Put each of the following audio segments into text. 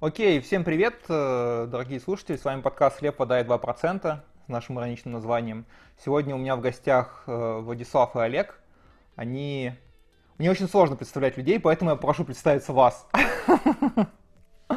Окей, всем привет, э, дорогие слушатели, с вами подкаст «Хлеб, вода и 2% с нашим ироничным названием. Сегодня у меня в гостях э, Владислав и Олег. Они... Мне очень сложно представлять людей, поэтому я прошу представиться вас.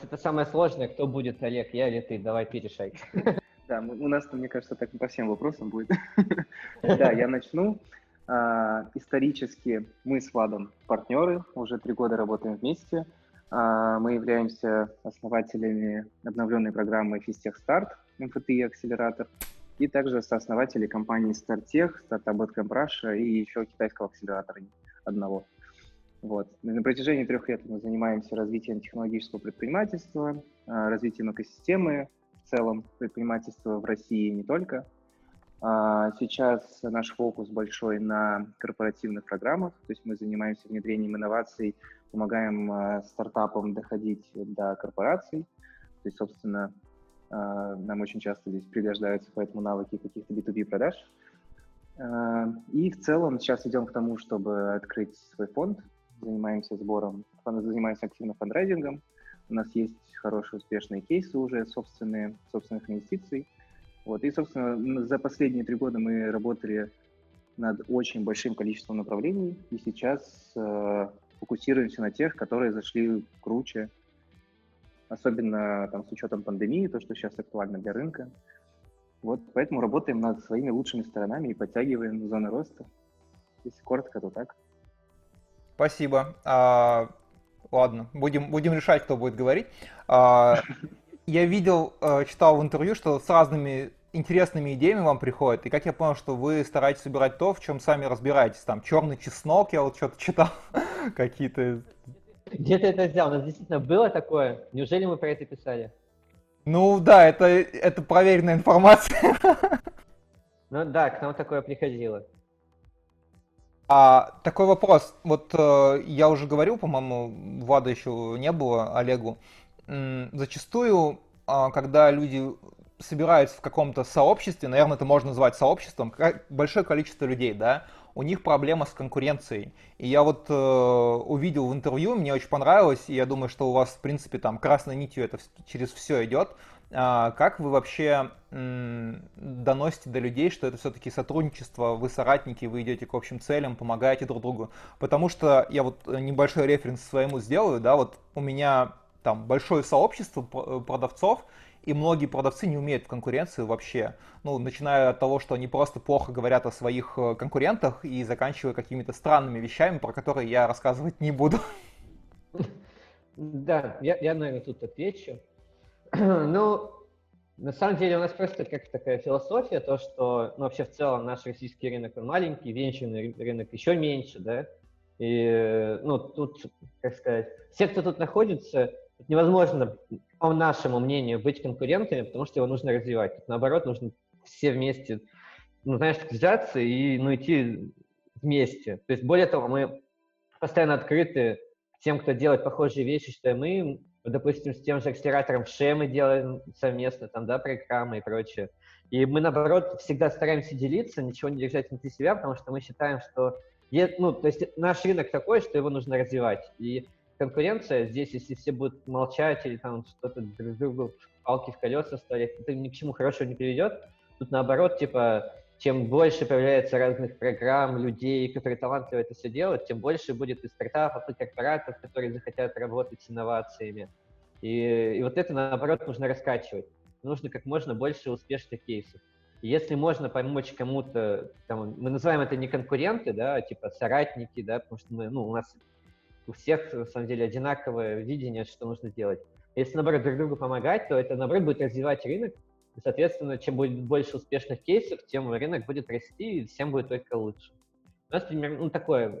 Это самое сложное, кто будет, Олег, я или ты? Давай ты решай. Да, у нас, мне кажется, так по всем вопросам будет. Да, я начну. А, исторически мы с Владом партнеры, уже три года работаем вместе. А, мы являемся основателями обновленной программы Fistech Start, МФТИ акселератор, и также сооснователи компании StartTech, Startup Bootcamp Russia и еще китайского акселератора одного. Вот. На протяжении трех лет мы занимаемся развитием технологического предпринимательства, а, развитием экосистемы в целом предпринимательства в России и не только. А, сейчас наш фокус большой на корпоративных программах, то есть мы занимаемся внедрением инноваций помогаем э, стартапам доходить до корпораций. То есть, собственно, э, нам очень часто здесь пригождаются поэтому навыки каких-то B2B продаж. Э, и в целом сейчас идем к тому, чтобы открыть свой фонд. Занимаемся сбором, занимаемся активно фандрайзингом. У нас есть хорошие успешные кейсы уже собственные, собственных инвестиций. Вот. И, собственно, за последние три года мы работали над очень большим количеством направлений, и сейчас фокусируемся на тех, которые зашли круче, особенно там, с учетом пандемии, то, что сейчас актуально для рынка. Вот поэтому работаем над своими лучшими сторонами и подтягиваем зоны роста. Если коротко, то так. Спасибо. А, ладно, будем, будем решать, кто будет говорить. А, я видел, э, читал в интервью, что с разными интересными идеями вам приходят, и как я понял, что вы стараетесь собирать то, в чем сами разбираетесь. Там черный чеснок, я вот что-то читал, какие-то... Где ты это взял? У нас действительно было такое? Неужели мы про это писали? Ну да, это, это проверенная информация. Ну да, к нам такое приходило. А такой вопрос. Вот э, я уже говорил, по-моему, Влада еще не было, Олегу. М- зачастую, э, когда люди собираются в каком-то сообществе, наверное, это можно назвать сообществом, большое количество людей, да, у них проблема с конкуренцией. И я вот э, увидел в интервью, мне очень понравилось, и я думаю, что у вас, в принципе, там красной нитью это через все идет. А, как вы вообще м, доносите до людей, что это все-таки сотрудничество, вы соратники, вы идете к общим целям, помогаете друг другу? Потому что я вот небольшой референс своему сделаю, да, вот у меня там большое сообщество продавцов, и многие продавцы не умеют в конкуренции вообще. Ну, начиная от того, что они просто плохо говорят о своих э, конкурентах и заканчивая какими-то странными вещами, про которые я рассказывать не буду. Да, я, я наверное, тут отвечу. ну, на самом деле у нас просто как такая философия, то, что ну, вообще в целом наш российский рынок он маленький, венчурный рынок еще меньше, да, и, ну, тут, как сказать, все, кто тут находится, невозможно по нашему мнению, быть конкурентами, потому что его нужно развивать. Тут, наоборот, нужно все вместе, ну, знаешь, взяться и ну, идти вместе. То есть, более того, мы постоянно открыты тем, кто делает похожие вещи, что и мы. Допустим, с тем же акселератором ШЕ мы делаем совместно, там, да, программы и прочее. И мы, наоборот, всегда стараемся делиться, ничего не держать внутри себя, потому что мы считаем, что ну, то есть наш рынок такой, что его нужно развивать. И конкуренция здесь, если все будут молчать или там что-то друг другу палки в колеса ставить, это ни к чему хорошему не приведет. Тут наоборот, типа, чем больше появляется разных программ, людей, которые талантливо это все делают, тем больше будет и стартапов, и корпоратов, которые захотят работать с инновациями. И, и вот это, наоборот, нужно раскачивать. Нужно как можно больше успешных кейсов. Если можно помочь кому-то, там, мы называем это не конкуренты, да, а типа соратники, да, потому что мы, ну, у нас у всех, на самом деле, одинаковое видение, что нужно делать. Если, наоборот, друг другу помогать, то это, наоборот, будет развивать рынок, и, соответственно, чем будет больше успешных кейсов, тем рынок будет расти, и всем будет только лучше. У нас примерно ну, такое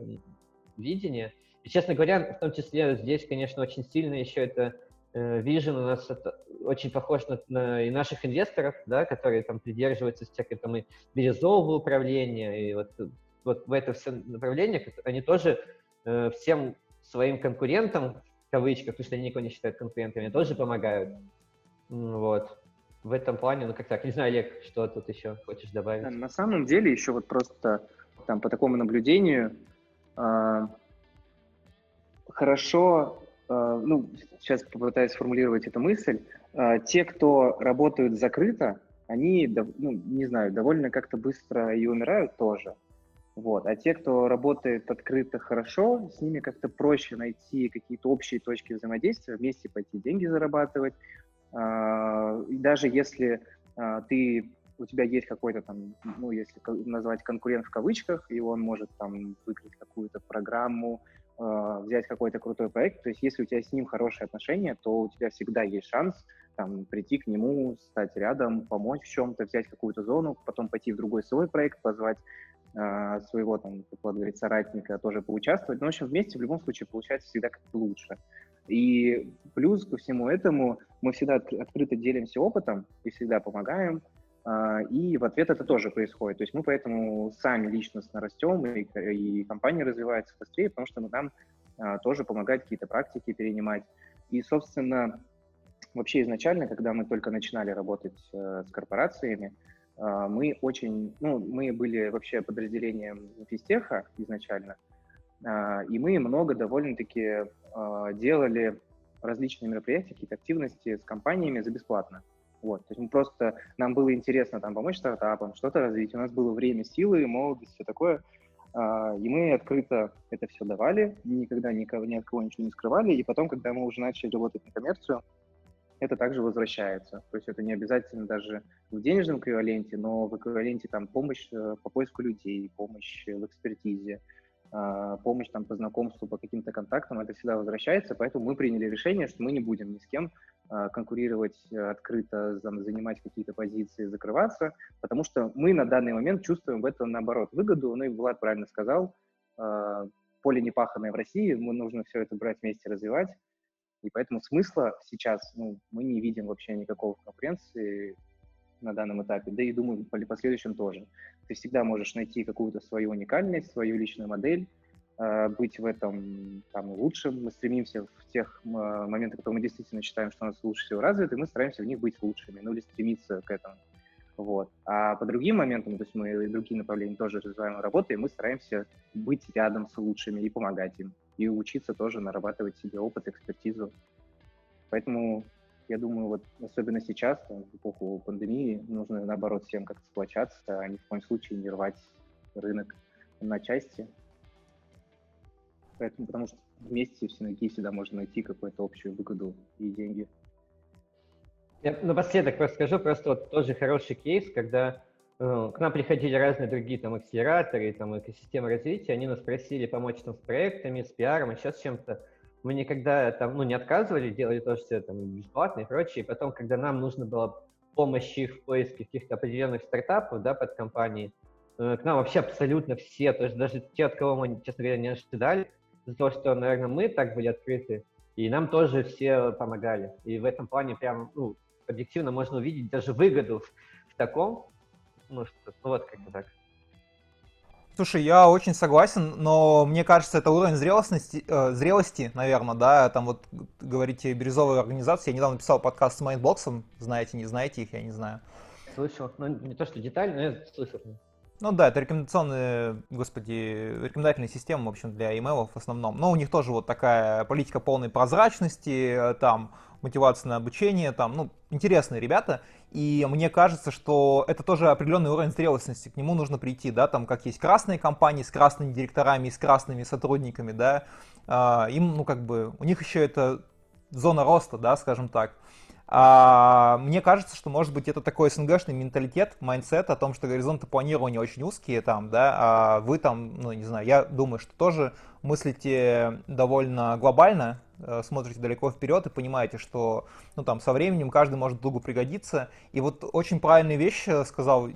видение. И, честно говоря, в том числе здесь, конечно, очень сильно еще это э, Vision у нас это очень похож на, на и наших инвесторов, да, которые там придерживаются всякой там и бирюзового управления, и вот, вот в это все направление, они тоже э, всем своим конкурентам, в кавычках, потому что они никого не считают конкурентами, тоже помогают. Вот. В этом плане, ну как так, не знаю, Олег, что тут еще хочешь добавить? На самом деле еще вот просто там по такому наблюдению э, хорошо э, ну, сейчас попытаюсь сформулировать эту мысль. Э, те, кто работают закрыто, они, ну, не знаю, довольно как-то быстро и умирают тоже. Вот. А те, кто работает открыто хорошо, с ними как-то проще найти какие-то общие точки взаимодействия, вместе пойти деньги зарабатывать. И даже если ты у тебя есть какой-то там, ну, если назвать конкурент в кавычках, и он может там выкрыть какую-то программу, э, взять какой-то крутой проект, то есть если у тебя с ним хорошие отношения, то у тебя всегда есть шанс там прийти к нему, стать рядом, помочь в чем-то, взять какую-то зону, потом пойти в другой свой проект, позвать своего там, как говорить, соратника тоже поучаствовать. Но, в общем, вместе в любом случае получается всегда как-то лучше. И плюс ко всему этому мы всегда открыто делимся опытом и всегда помогаем, а, и в ответ это тоже происходит. То есть мы поэтому сами личностно растем, и, и компания развивается быстрее, потому что нам а, тоже помогает какие-то практики перенимать. И, собственно, вообще изначально, когда мы только начинали работать э, с корпорациями, мы очень, ну, мы были вообще подразделением физтеха изначально, э, и мы много довольно-таки э, делали различные мероприятия, какие-то активности с компаниями за бесплатно. Вот, то есть мы просто, нам было интересно там помочь стартапам, что-то развить, у нас было время, силы, молодость, все такое, а, и мы открыто это все давали, никогда никого, ни от кого ничего не скрывали, и потом, когда мы уже начали работать на коммерцию, это также возвращается. То есть это не обязательно даже в денежном эквиваленте, но в эквиваленте там помощь э, по поиску людей, помощь в экспертизе, а, помощь там по знакомству, по каким-то контактам, это всегда возвращается, поэтому мы приняли решение, что мы не будем ни с кем а, конкурировать э, открыто, занимать какие-то позиции, закрываться, потому что мы на данный момент чувствуем в этом, наоборот, выгоду. Ну и Влад правильно сказал, поле непаханное в России, мы нужно все это брать вместе, развивать, и поэтому смысла сейчас ну, мы не видим вообще никакого конкуренции на данном этапе, да и думаю, в последующем тоже. Ты всегда можешь найти какую-то свою уникальность, свою личную модель, Э, быть в этом там, лучшим. Мы стремимся в тех э, моментах, которые мы действительно считаем, что у нас лучше всего развиты, мы стараемся в них быть лучшими, ну или стремиться к этому. Вот. А по другим моментам, то есть мы и другие направления тоже развиваем и мы стараемся быть рядом с лучшими и помогать им, и учиться тоже нарабатывать себе опыт, экспертизу. Поэтому я думаю, вот особенно сейчас, в эпоху пандемии, нужно наоборот всем как-то сплочаться, а ни в коем случае не рвать рынок на части, Поэтому, потому что вместе в синергии всегда можно найти какую-то общую выгоду и деньги. Я напоследок просто скажу, просто вот тоже хороший кейс, когда к нам приходили разные другие там акселераторы, там экосистемы развития, они нас просили помочь там с проектами, с пиаром, а сейчас чем-то. Мы никогда там, ну, не отказывали, делали то, что там бесплатно и прочее. И потом, когда нам нужно было помощь их в поиске каких-то определенных стартапов, да, под компании, э, к нам вообще абсолютно все, то есть даже те, от кого мы, честно говоря, не ожидали, за то, что, наверное, мы так были открыты, и нам тоже все помогали. И в этом плане прям, ну, объективно можно увидеть даже выгоду в, в таком, ну, что, ну вот как-то так. Слушай, я очень согласен, но мне кажется, это уровень зрелости, э, зрелости, наверное, да, там вот говорите бирюзовая организация, я недавно писал подкаст с Майндбоксом, знаете, не знаете их, я не знаю. Слышал, ну не то, что детально, но я слышал. Ну да, это рекомендационные, господи, рекомендательные системы, в общем, для email в основном. Но у них тоже вот такая политика полной прозрачности, там, мотивация на обучение, там, ну, интересные ребята. И мне кажется, что это тоже определенный уровень зрелостности, к нему нужно прийти, да, там, как есть красные компании с красными директорами и с красными сотрудниками, да, а, им, ну, как бы, у них еще это зона роста, да, скажем так. А, мне кажется, что может быть это такой СНГшный менталитет, mindset о том, что горизонты планирования очень узкие там, да, а вы там, ну не знаю, я думаю, что тоже мыслите довольно глобально, смотрите далеко вперед и понимаете, что ну там со временем каждый может другу пригодиться. И вот очень правильные вещи сказал,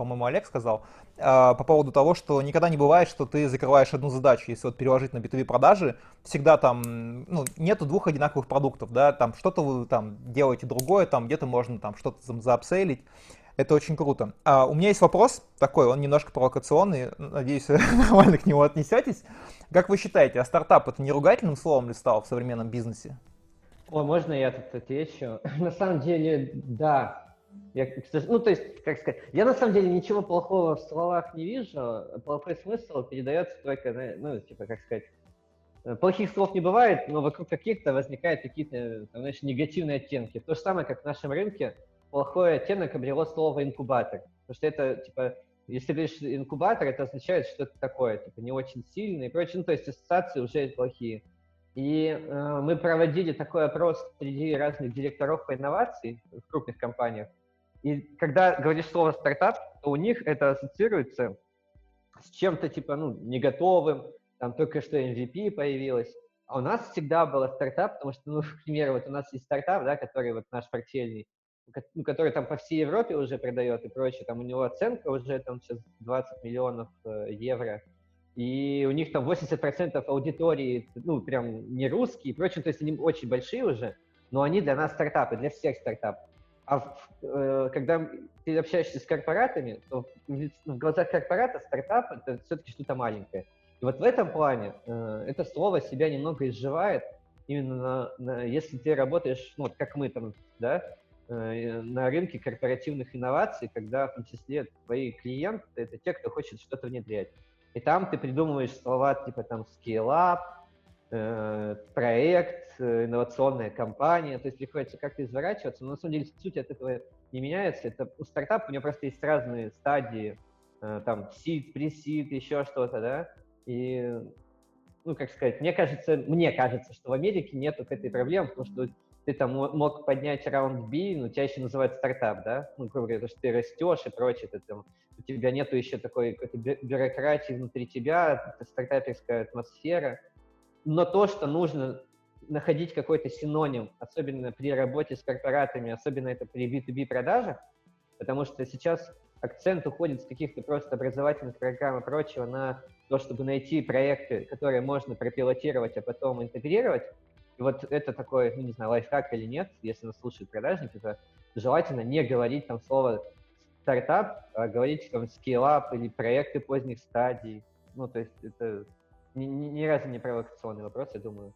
по-моему, Олег сказал, э, по поводу того, что никогда не бывает, что ты закрываешь одну задачу. Если вот переложить на B2B продажи, всегда там, ну, нету двух одинаковых продуктов, да, там что-то вы там делаете другое, там где-то можно там что-то заапсейлить. Это очень круто. А, у меня есть вопрос такой, он немножко провокационный, надеюсь, нормально к нему отнесетесь. Как вы считаете, а стартап это не ругательным словом ли стал в современном бизнесе? О, можно я тут отвечу? На самом деле, да, я, ну, то есть, как сказать, я на самом деле ничего плохого в словах не вижу, плохой смысл передается только, ну, типа, как сказать, Э, плохих слов не бывает, но вокруг каких-то возникают какие-то, знаешь, негативные оттенки. То же самое, как в нашем рынке, плохой оттенок обрело слово инкубатор. Потому что это, типа, если говоришь инкубатор, это означает что это такое, типа, не очень сильный и прочее. Ну, то есть ассоциации уже плохие. И э, мы проводили такой опрос среди разных директоров по инновации в крупных компаниях. И когда говоришь слово стартап, то у них это ассоциируется с чем-то типа, ну, не готовым, там только что MVP появилась. А у нас всегда был стартап, потому что, ну, к примеру, вот у нас есть стартап, да, который вот наш портфельный, который там по всей Европе уже продает и прочее, там у него оценка уже там сейчас 20 миллионов э, евро, и у них там 80% аудитории, ну, прям не русские и прочее, то есть они очень большие уже, но они для нас стартапы, для всех стартапов. А э, когда ты общаешься с корпоратами, то в, в глазах корпората стартап — это все-таки что-то маленькое. И вот в этом плане э, это слово себя немного изживает, именно на, на, если ты работаешь, ну, вот как мы там, да, на рынке корпоративных инноваций, когда в том числе твои клиенты — это те, кто хочет что-то внедрять. И там ты придумываешь слова типа там scale-up, э, проект, э, инновационная компания, то есть приходится как-то изворачиваться, но на самом деле суть от этого не меняется. Это у стартапа у него просто есть разные стадии, э, там, seed, pre-seed, еще что-то, да, и, ну, как сказать, мне кажется, мне кажется, что в Америке нет вот этой проблемы, потому что ты там мог поднять раунд B, но тебя еще называют стартап, да? Ну, грубо говоря, то, что ты растешь и прочее, ты, там, у тебя нету еще такой какой-то бюрократии внутри тебя, стартаперская атмосфера. Но то, что нужно находить какой-то синоним, особенно при работе с корпоратами, особенно это при B2B продажах, потому что сейчас акцент уходит с каких-то просто образовательных программ и прочего на то, чтобы найти проекты, которые можно пропилотировать, а потом интегрировать. И вот это такой, ну не знаю, лайфхак или нет, если нас слушают продажники, то желательно не говорить там слово стартап, а говорить там скиллап или проекты поздних стадий. Ну, то есть это ни, ни, ни разу не провокационный вопрос, я думаю.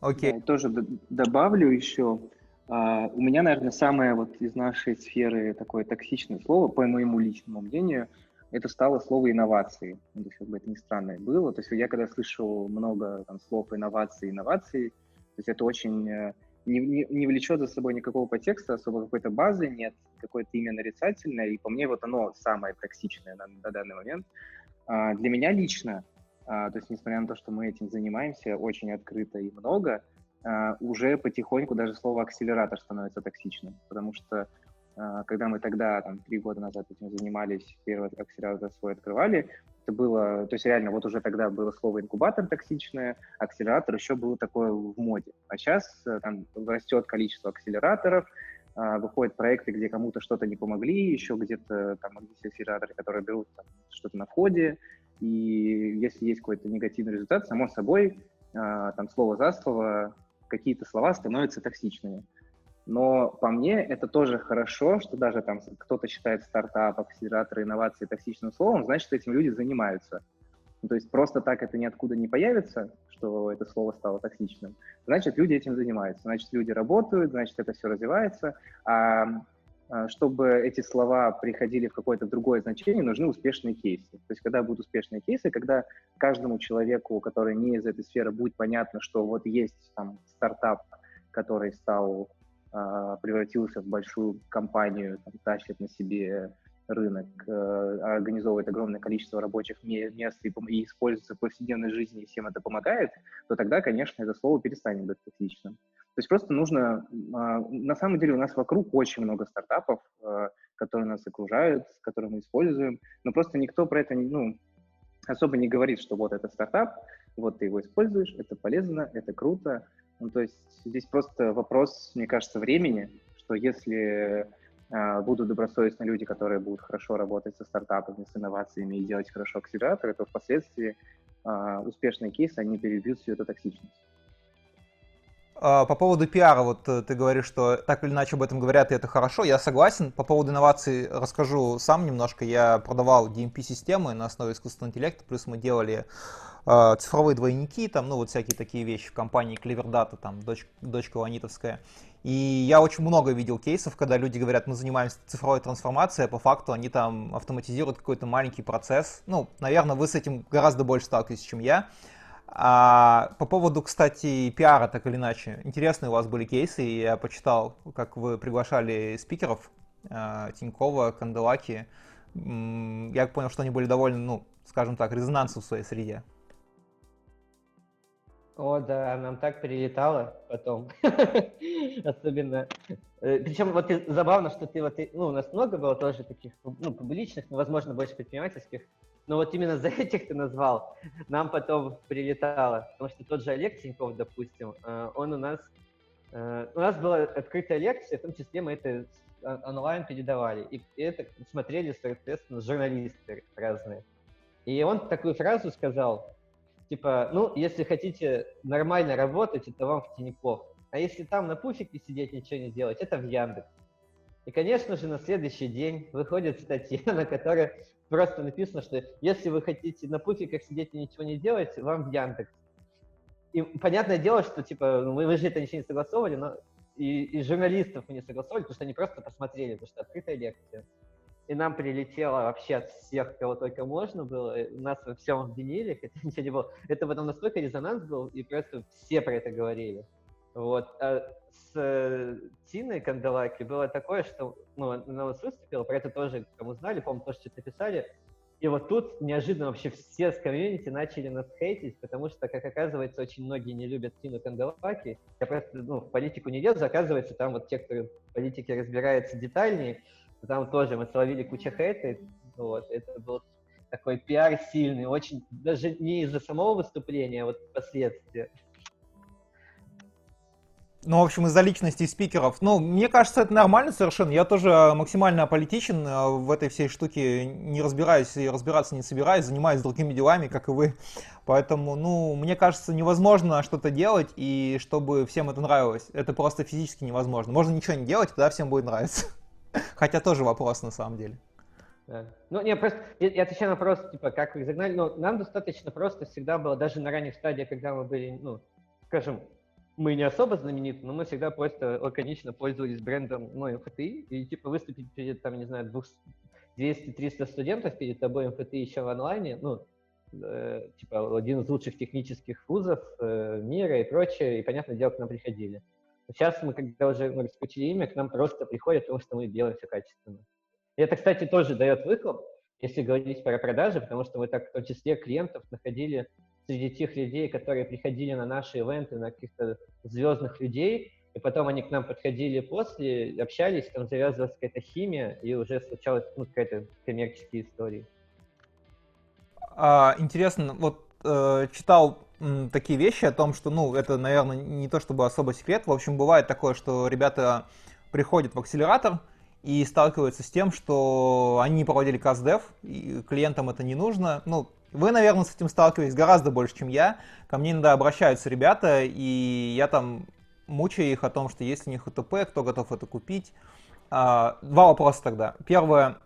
Окей. Okay. Я тоже добавлю еще, Uh, у меня, наверное, самое вот из нашей сферы такое токсичное слово, по моему личному мнению, это стало слово инновации. Ну, как бы это ни странно было. То есть я когда слышу много там, слов инновации, инновации, то есть это очень э, не, не, не влечет за собой никакого подтекста, особо какой-то базы нет, какое-то имя нарицательное, и по мне вот оно самое токсичное на, на данный момент. А, для меня лично, а, то есть несмотря на то, что мы этим занимаемся очень открыто и много, а, уже потихоньку даже слово акселератор становится токсичным, потому что когда мы тогда, там, три года назад этим занимались, первый акселератор свой открывали, это было, то есть реально вот уже тогда было слово инкубатор токсичное, акселератор еще было такое в моде. А сейчас э, там растет количество акселераторов, а, выходят проекты, где кому-то что-то не помогли, еще где-то там есть акселераторы, которые берут там, что-то на входе, и если есть какой-то негативный результат, само собой, там слово за слово какие-то слова становятся токсичными. Но по мне это тоже хорошо, что даже там кто-то считает стартап, акселератор, инновации токсичным словом, значит, этим люди занимаются. Ну, то есть просто так это ниоткуда не появится, что это слово стало токсичным. Значит, люди этим занимаются. Значит, люди работают, значит, это все развивается. А, а чтобы эти слова приходили в какое-то другое значение, нужны успешные кейсы. То есть, когда будут успешные кейсы, когда каждому человеку, который не из этой сферы, будет понятно, что вот есть там стартап, который стал превратился в большую компанию, там, тащит на себе рынок, э, организовывает огромное количество рабочих мест и, и используется в повседневной жизни, и всем это помогает, то тогда, конечно, это слово перестанет быть токсичным. То есть просто нужно... А, на самом деле у нас вокруг очень много стартапов, э, которые нас окружают, которые мы используем, но просто никто про это ну, особо не говорит, что вот это стартап, вот ты его используешь, это полезно, это круто, ну, то есть здесь просто вопрос, мне кажется, времени, что если э, будут добросовестные люди, которые будут хорошо работать со стартапами, с инновациями и делать хорошо акселераторы, то впоследствии э, успешные кейсы, они перебьют всю эту токсичность. А, по поводу пиара, вот э, ты говоришь, что так или иначе об этом говорят, и это хорошо. Я согласен. По поводу инноваций расскажу сам немножко. Я продавал DMP-системы на основе искусственного интеллекта, плюс мы делали э, цифровые двойники, там, ну, вот всякие такие вещи в компании Cleverdata, там, дочь, дочка Ланитовская. И я очень много видел кейсов, когда люди говорят, мы занимаемся цифровой трансформацией, а по факту они там автоматизируют какой-то маленький процесс. Ну, наверное, вы с этим гораздо больше сталкиваетесь, чем я. А по поводу, кстати, пиара, так или иначе, интересные у вас были кейсы, я почитал, как вы приглашали спикеров а, Тинькова, Канделаки. Я понял, что они были довольно, ну, скажем так, резонансом в своей среде. О, да, нам так прилетало потом. Особенно. Э, Причем вот забавно, что ты вот, ну, у нас много было тоже таких, ну, публичных, но, возможно, больше предпринимательских. Но вот именно за этих ты назвал, нам потом прилетало. Потому что тот же Олег Тиньков, допустим, э, он у нас... Э, у нас была открытая лекция, в том числе мы это онлайн передавали. И это смотрели, соответственно, журналисты разные. И он такую фразу сказал, Типа, ну, если хотите нормально работать, это вам в Тинькофф. А если там на пуфике сидеть, ничего не делать, это в Яндекс. И, конечно же, на следующий день выходит статья, на которой просто написано, что если вы хотите на пуфиках сидеть и ничего не делать, вам в Яндекс. И понятное дело, что, типа, ну, мы, же это ничего не согласовывали, но и, и журналистов мы не согласовали, потому что они просто посмотрели, потому что открытая лекция и нам прилетело вообще от всех, кого только можно было. Нас во всем обвинили, хотя ничего не было. Это потом настолько резонанс был, и просто все про это говорили. Вот. А с э, Тиной Канделаки было такое, что ну, она нас выступила, про это тоже кому знали, по-моему, тоже что-то писали. И вот тут неожиданно вообще все с комьюнити начали нас хейтить, потому что, как оказывается, очень многие не любят Тину Канделаки. Я просто ну, в политику не лезу, оказывается, там вот те, кто в политике разбирается детальнее, там тоже мы словили кучу хейта, вот, это был такой пиар сильный, очень, даже не из-за самого выступления, а вот последствия. Ну, в общем, из-за личности спикеров. Ну, мне кажется, это нормально совершенно. Я тоже максимально аполитичен э, в этой всей штуке, не разбираюсь и разбираться не собираюсь, занимаюсь другими делами, как и вы. Поэтому, ну, мне кажется, невозможно что-то делать, и чтобы всем это нравилось. Это просто физически невозможно. Можно ничего не делать, тогда всем будет нравиться. Хотя тоже вопрос на самом деле. Да. Ну, не, просто я, я отвечаю на вопрос, типа, как вы загнали, но нам достаточно просто всегда было, даже на ранних стадиях, когда мы были, ну, скажем, мы не особо знамениты, но мы всегда просто лаконично пользовались брендом, ну, МФТИ, и, типа, выступить перед, там, не знаю, 200-300 студентов перед тобой МФТИ еще в онлайне, ну, э, типа, один из лучших технических вузов э, мира и прочее, и, понятное дело, к нам приходили. Сейчас мы, когда уже мы раскрутили имя, к нам просто приходят, потому что мы делаем все качественно. И это, кстати, тоже дает выхлоп, если говорить про продажи, потому что мы так в том числе клиентов находили среди тех людей, которые приходили на наши ивенты, на каких-то звездных людей, и потом они к нам подходили после, общались, там завязывалась какая-то химия, и уже случалась ну, какая-то коммерческая история. А, интересно, вот э, читал такие вещи о том, что, ну, это, наверное, не то чтобы особо секрет. В общем, бывает такое, что ребята приходят в акселератор и сталкиваются с тем, что они проводили каст-дев, и клиентам это не нужно. Ну, вы, наверное, с этим сталкиваетесь гораздо больше, чем я. Ко мне иногда обращаются ребята, и я там мучаю их о том, что есть у них УТП, кто готов это купить. А, два вопроса тогда. Первое,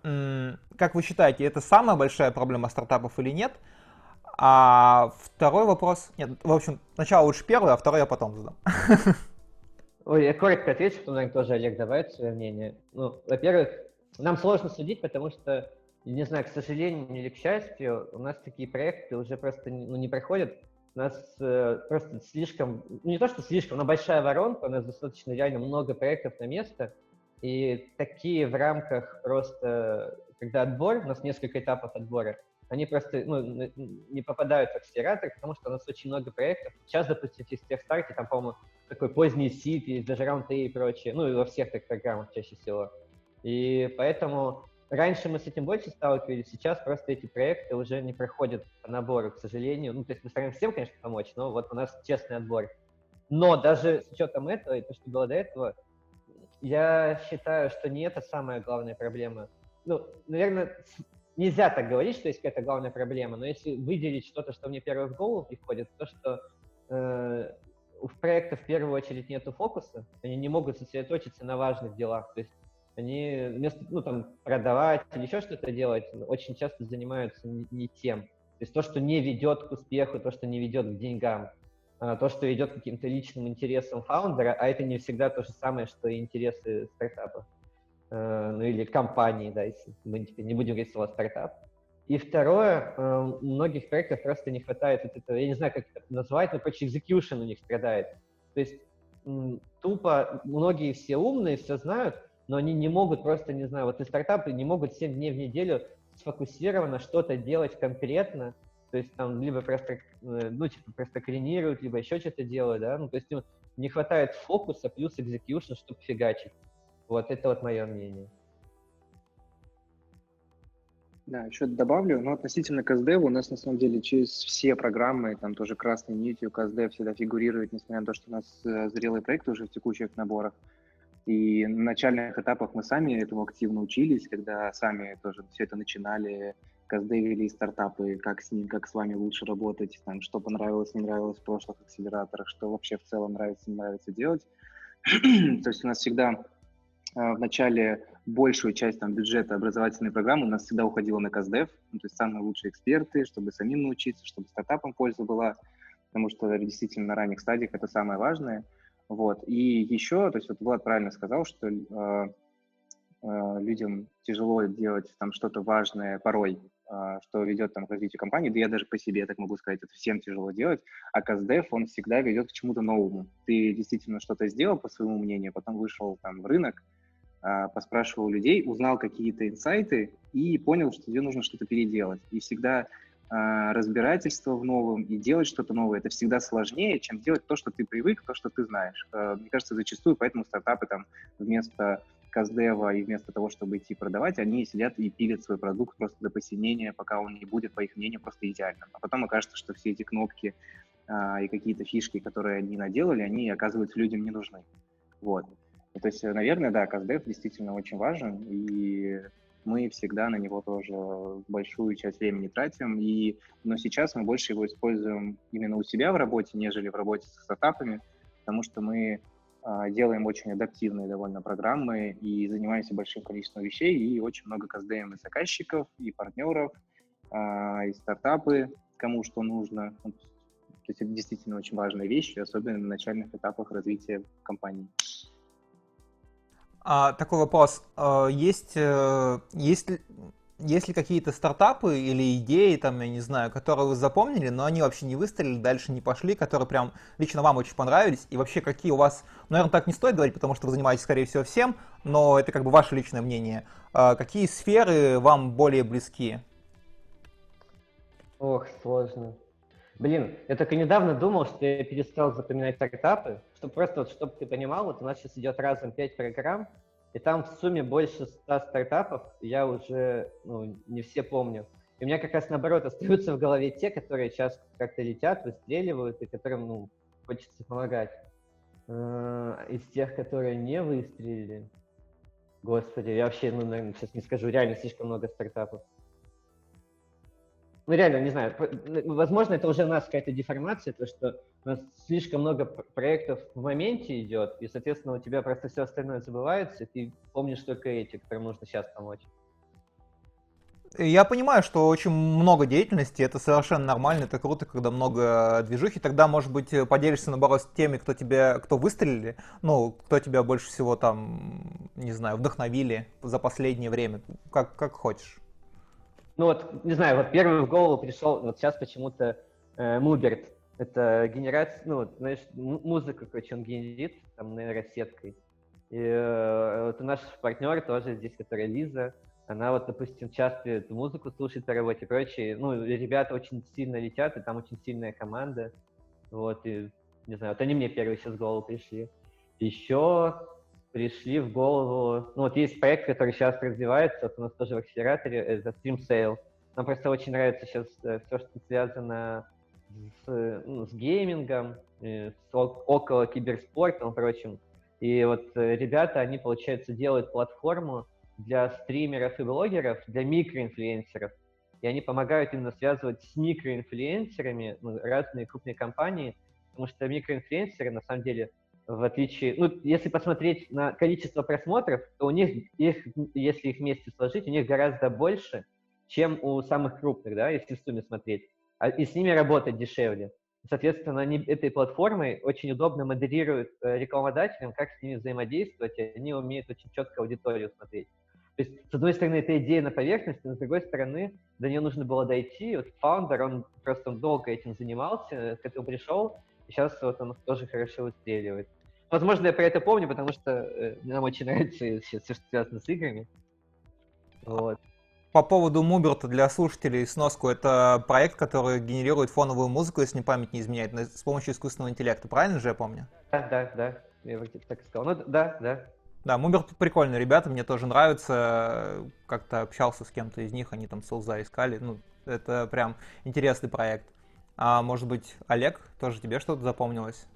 как вы считаете, это самая большая проблема стартапов или нет? А второй вопрос... Нет, в общем, сначала лучше первый, а второй я потом задам. Ой, я коротко отвечу, потом, наверное, тоже Олег добавит свое мнение. Ну, во-первых, нам сложно судить, потому что, не знаю, к сожалению или к счастью, у нас такие проекты уже просто ну, не проходят. У нас э, просто слишком, ну не то, что слишком, но большая воронка, у нас достаточно реально много проектов на место, и такие в рамках просто, когда отбор, у нас несколько этапов отбора, они просто ну, не попадают в акселератор, потому что у нас очень много проектов. Сейчас, допустим, в техстарте, там, по-моему, такой поздний сид, есть даже раунд и прочее, ну и во всех так программах чаще всего. И поэтому раньше мы с этим больше сталкивались, сейчас просто эти проекты уже не проходят по набору, к сожалению. Ну, то есть мы стараемся всем, конечно, помочь, но вот у нас честный отбор. Но даже с учетом этого и то, что было до этого, я считаю, что не это самая главная проблема. Ну, наверное, нельзя так говорить, что есть какая-то главная проблема, но если выделить что-то, что мне первое в голову приходит, то, что э, у проектов в первую очередь нету фокуса, они не могут сосредоточиться на важных делах, то есть они вместо, ну, там, продавать или еще что-то делать, очень часто занимаются не, не тем. То есть то, что не ведет к успеху, то, что не ведет к деньгам, а то, что ведет к каким-то личным интересам фаундера, а это не всегда то же самое, что и интересы стартапа. Э, ну или компании, да, если мы не будем говорить слово стартап. И второе, э, у многих проектов просто не хватает вот этого, я не знаю, как это назвать, но почти execution у них страдает. То есть тупо многие все умные, все знают, но они не могут просто, не знаю, вот и стартапы не могут 7 дней в неделю сфокусированно что-то делать конкретно, то есть там либо просто, э, ну, типа, просто клинируют, либо еще что-то делают, да, ну, то есть им не хватает фокуса плюс execution, чтобы фигачить. Вот это вот мое мнение. Да, еще добавлю, но относительно CastDev у нас на самом деле через все программы, там тоже красной нитью CastDev всегда фигурирует, несмотря на то, что у нас э, зрелый проект уже в текущих наборах. И на начальных этапах мы сами этому активно учились, когда сами тоже все это начинали, каздевили стартапы, как с ним, как с вами лучше работать, там, что понравилось, не нравилось в прошлых акселераторах, что вообще в целом нравится, не нравится делать. То есть у нас всегда в начале большую часть там, бюджета образовательной программы у нас всегда уходила на КАЗДЕВ, ну, то есть самые лучшие эксперты, чтобы самим научиться, чтобы стартапам польза была, потому что действительно на ранних стадиях это самое важное – вот. И еще, то есть вот Влад правильно сказал, что э, э, людям тяжело делать там что-то важное порой, э, что ведет там к развитию компании, да я даже по себе так могу сказать, это всем тяжело делать, а КАЗДЕФ, он всегда ведет к чему-то новому. Ты действительно что-то сделал, по своему мнению, потом вышел там в рынок, э, поспрашивал людей, узнал какие-то инсайты и понял, что тебе нужно что-то переделать. И всегда а, разбирательство в новом и делать что-то новое, это всегда сложнее, чем делать то, что ты привык, то, что ты знаешь. А, мне кажется, зачастую поэтому стартапы там вместо каздева и вместо того, чтобы идти продавать, они сидят и пилят свой продукт просто до посинения, пока он не будет, по их мнению, просто идеальным. А потом окажется, что все эти кнопки а, и какие-то фишки, которые они наделали, они, оказываются, людям не нужны. Вот. То есть, наверное, да, каздев действительно очень важен, и мы всегда на него тоже большую часть времени тратим. И, но сейчас мы больше его используем именно у себя в работе, нежели в работе с стартапами, потому что мы а, делаем очень адаптивные довольно программы и занимаемся большим количеством вещей, и очень много каздаем и заказчиков, и партнеров, а, и стартапы, кому что нужно. То есть это действительно очень важная вещь, особенно на начальных этапах развития компании. А, такой вопрос. А, есть, э, есть, есть ли какие-то стартапы или идеи, там, я не знаю, которые вы запомнили, но они вообще не выстрелили, дальше не пошли, которые прям лично вам очень понравились? И вообще, какие у вас, наверное, так не стоит говорить, потому что вы занимаетесь, скорее всего, всем, но это как бы ваше личное мнение. А, какие сферы вам более близки? Ох, сложно. Блин, я только недавно думал, что я перестал запоминать стартапы, чтобы просто, вот, чтобы ты понимал, вот у нас сейчас идет разом 5 программ, и там в сумме больше 100 стартапов, я уже ну, не все помню. И у меня как раз наоборот остаются в голове те, которые сейчас как-то летят, выстреливают, и которым ну, хочется помогать. Э, из тех, которые не выстрелили, господи, я вообще, ну, наверное, сейчас не скажу, реально слишком много стартапов ну реально, не знаю, возможно, это уже у нас какая-то деформация, то, что у нас слишком много проектов в моменте идет, и, соответственно, у тебя просто все остальное забывается, и ты помнишь только эти, которым нужно сейчас помочь. Я понимаю, что очень много деятельности, это совершенно нормально, это круто, когда много движухи. Тогда, может быть, поделишься, наоборот, с теми, кто тебя, кто выстрелили, ну, кто тебя больше всего там, не знаю, вдохновили за последнее время, как, как хочешь. Ну вот, не знаю, вот первый в голову пришел, вот сейчас почему-то э, Муберт. Это генерация, ну, вот, знаешь, музыка, короче, он генерит, там, нейросеткой. И э, вот наш партнер тоже здесь, которая Лиза, она вот, допустим, часто эту музыку слушает по работе и прочее. Ну, ребята очень сильно летят, и там очень сильная команда. Вот, и, не знаю, вот они мне первые сейчас в голову пришли. Еще пришли в голову... Ну, вот есть проект, который сейчас развивается, вот у нас тоже в акселераторе, это Stream Sale. Нам просто очень нравится сейчас э, все, что связано с, ну, с геймингом, с около киберспортом и прочим. И вот э, ребята, они, получается, делают платформу для стримеров и блогеров, для микроинфлюенсеров. И они помогают именно связывать с микроинфлюенсерами ну, разные крупные компании, потому что микроинфлюенсеры, на самом деле, в отличие, ну, если посмотреть на количество просмотров, то у них, их, если их вместе сложить, у них гораздо больше, чем у самых крупных, да, если в сумме смотреть. А, и с ними работать дешевле. Соответственно, они этой платформой очень удобно модерируют э, рекламодателям, как с ними взаимодействовать, и они умеют очень четко аудиторию смотреть. То есть, с одной стороны, это идея на поверхности, но с другой стороны, до нее нужно было дойти. Вот фаундер, он просто долго этим занимался, к этому пришел, и сейчас вот он тоже хорошо выстреливает. Возможно, я про это помню, потому что э, нам очень нравится все, все, что связано с играми. Вот. По поводу Муберта для слушателей сноску, это проект, который генерирует фоновую музыку, если не память не изменяет, с помощью искусственного интеллекта. Правильно же я помню? Да, да, да. Я вроде так и сказал. Ну, да, да. Да, Муберт прикольные ребята, мне тоже нравится. Как-то общался с кем-то из них, они там Солза искали. Ну, это прям интересный проект. А может быть, Олег, тоже тебе что-то запомнилось?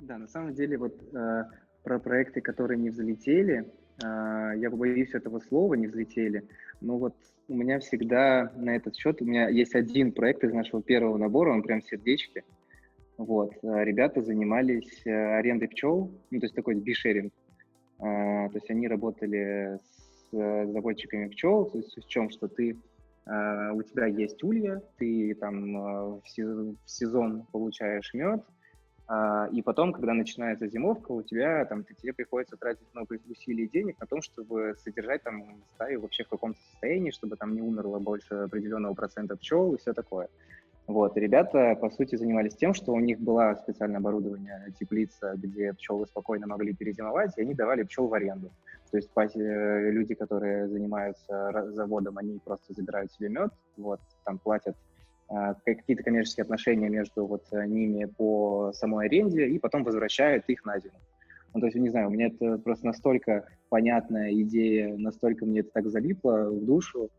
Да, на самом деле вот э, про проекты, которые не взлетели, э, я боюсь этого слова, не взлетели, но вот у меня всегда на этот счет, у меня есть один проект из нашего первого набора, он прям сердечки. Вот, э, ребята занимались э, арендой пчел, ну, то есть такой бишеринг. А, то есть они работали с э, заводчиками пчел, то есть в чем, что ты у тебя есть улья, ты там в сезон получаешь мед, и потом, когда начинается зимовка, у тебя там тебе приходится тратить много усилий и денег на том, чтобы содержать там стаю вообще в каком-то состоянии, чтобы там не умерло больше определенного процента пчел и все такое. Вот, и ребята, по сути, занимались тем, что у них была специальное оборудование, теплица, где пчелы спокойно могли перезимовать, и они давали пчел в аренду. То есть э, люди, которые занимаются заводом, они просто забирают себе мед, вот, там платят а, какие-то коммерческие отношения между вот ними по самой аренде, и потом возвращают их на зиму. Ну, то есть, не знаю, у меня это просто настолько понятная идея, настолько мне это так залипло в душу,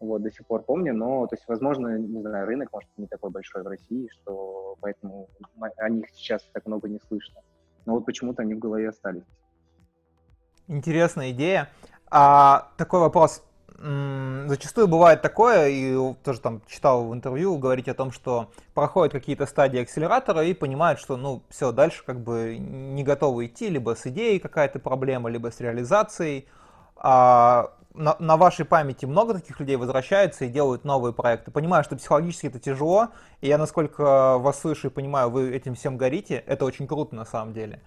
вот, до сих пор помню, но, то есть, возможно, не знаю, рынок, может, не такой большой в России, что поэтому о них сейчас так много не слышно. Но вот почему-то они в голове остались. Интересная идея. А такой вопрос. Зачастую бывает такое, и тоже там читал в интервью, говорить о том, что проходят какие-то стадии акселератора и понимают, что, ну, все, дальше как бы не готовы идти, либо с идеей какая-то проблема, либо с реализацией. А на, на вашей памяти много таких людей возвращаются и делают новые проекты? Понимаю, что психологически это тяжело, и я, насколько вас слышу и понимаю, вы этим всем горите, это очень круто на самом деле.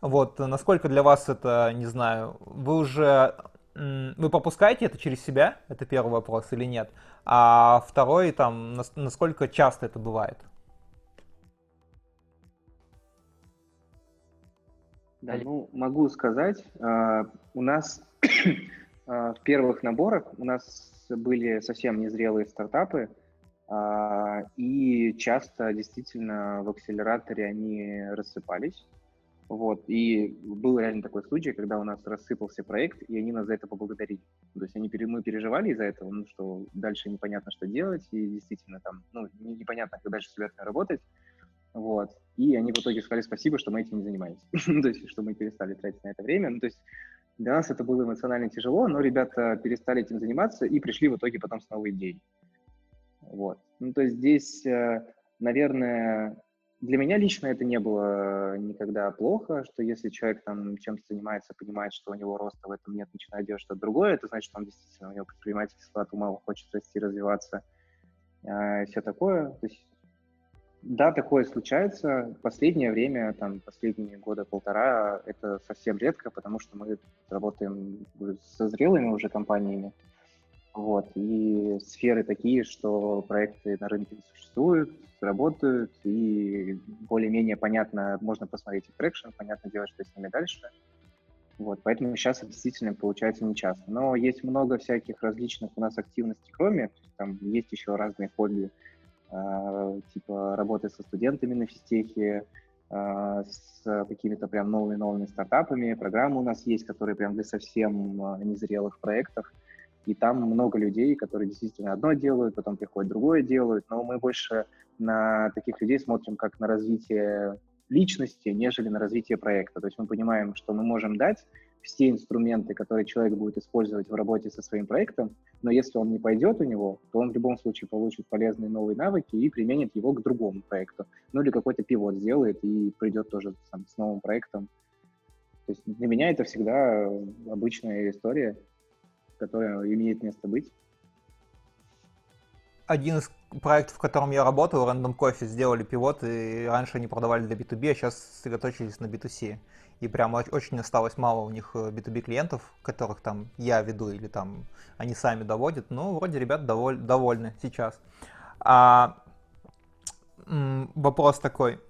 Вот, насколько для вас это, не знаю, вы уже, вы пропускаете это через себя, это первый вопрос, или нет? А второй, там, насколько часто это бывает? Да, ну, могу сказать, uh, у нас А, в первых наборах у нас были совсем незрелые стартапы, а, и часто действительно в акселераторе они рассыпались. Вот. И был реально такой случай, когда у нас рассыпался проект, и они нас за это поблагодарили. То есть они, мы переживали из-за этого, ну, что дальше непонятно, что делать, и действительно там, ну, непонятно, как дальше с ребятами работать. Вот. И они в итоге сказали спасибо, что мы этим не занимаемся. то есть, что мы перестали тратить на это время. Ну, то есть для нас это было эмоционально тяжело, но ребята перестали этим заниматься и пришли в итоге потом с новой идеей. Вот. Ну, то есть здесь, э, наверное, для меня лично это не было никогда плохо, что если человек там чем-то занимается, понимает, что у него роста в этом нет, начинает делать что-то другое, это значит, что он действительно, у него предпринимательский склад ума хочет расти, развиваться, э, все такое. То есть да, такое случается. Последнее время, там, последние года полтора, это совсем редко, потому что мы работаем со зрелыми уже компаниями. Вот, и сферы такие, что проекты на рынке существуют, работают, и более-менее понятно, можно посмотреть их traction, понятно делать, что с ними дальше. Вот, поэтому сейчас это действительно получается нечасто. Но есть много всяких различных у нас активностей, кроме, там есть еще разные хобби, а, типа работы со студентами на физтехе, а, с какими-то прям новыми-новыми стартапами. Программы у нас есть, которые прям для совсем а, незрелых проектов. И там много людей, которые действительно одно делают, потом приходят другое делают. Но мы больше на таких людей смотрим как на развитие личности, нежели на развитие проекта. То есть мы понимаем, что мы можем дать все инструменты, которые человек будет использовать в работе со своим проектом, но если он не пойдет у него, то он в любом случае получит полезные новые навыки и применит его к другому проекту. Ну или какой-то пивот сделает и придет тоже сам, с новым проектом. То есть для меня это всегда обычная история, которая имеет место быть. один из проектов, в котором я работал, Random Coffee, сделали пивот, и раньше они продавали для B2B, а сейчас сосредоточились на B2C. И прям очень осталось мало у них B2B э, клиентов, которых там я веду или там они сами доводят. Ну, вроде ребят доволь, довольны сейчас. А, вопрос такой.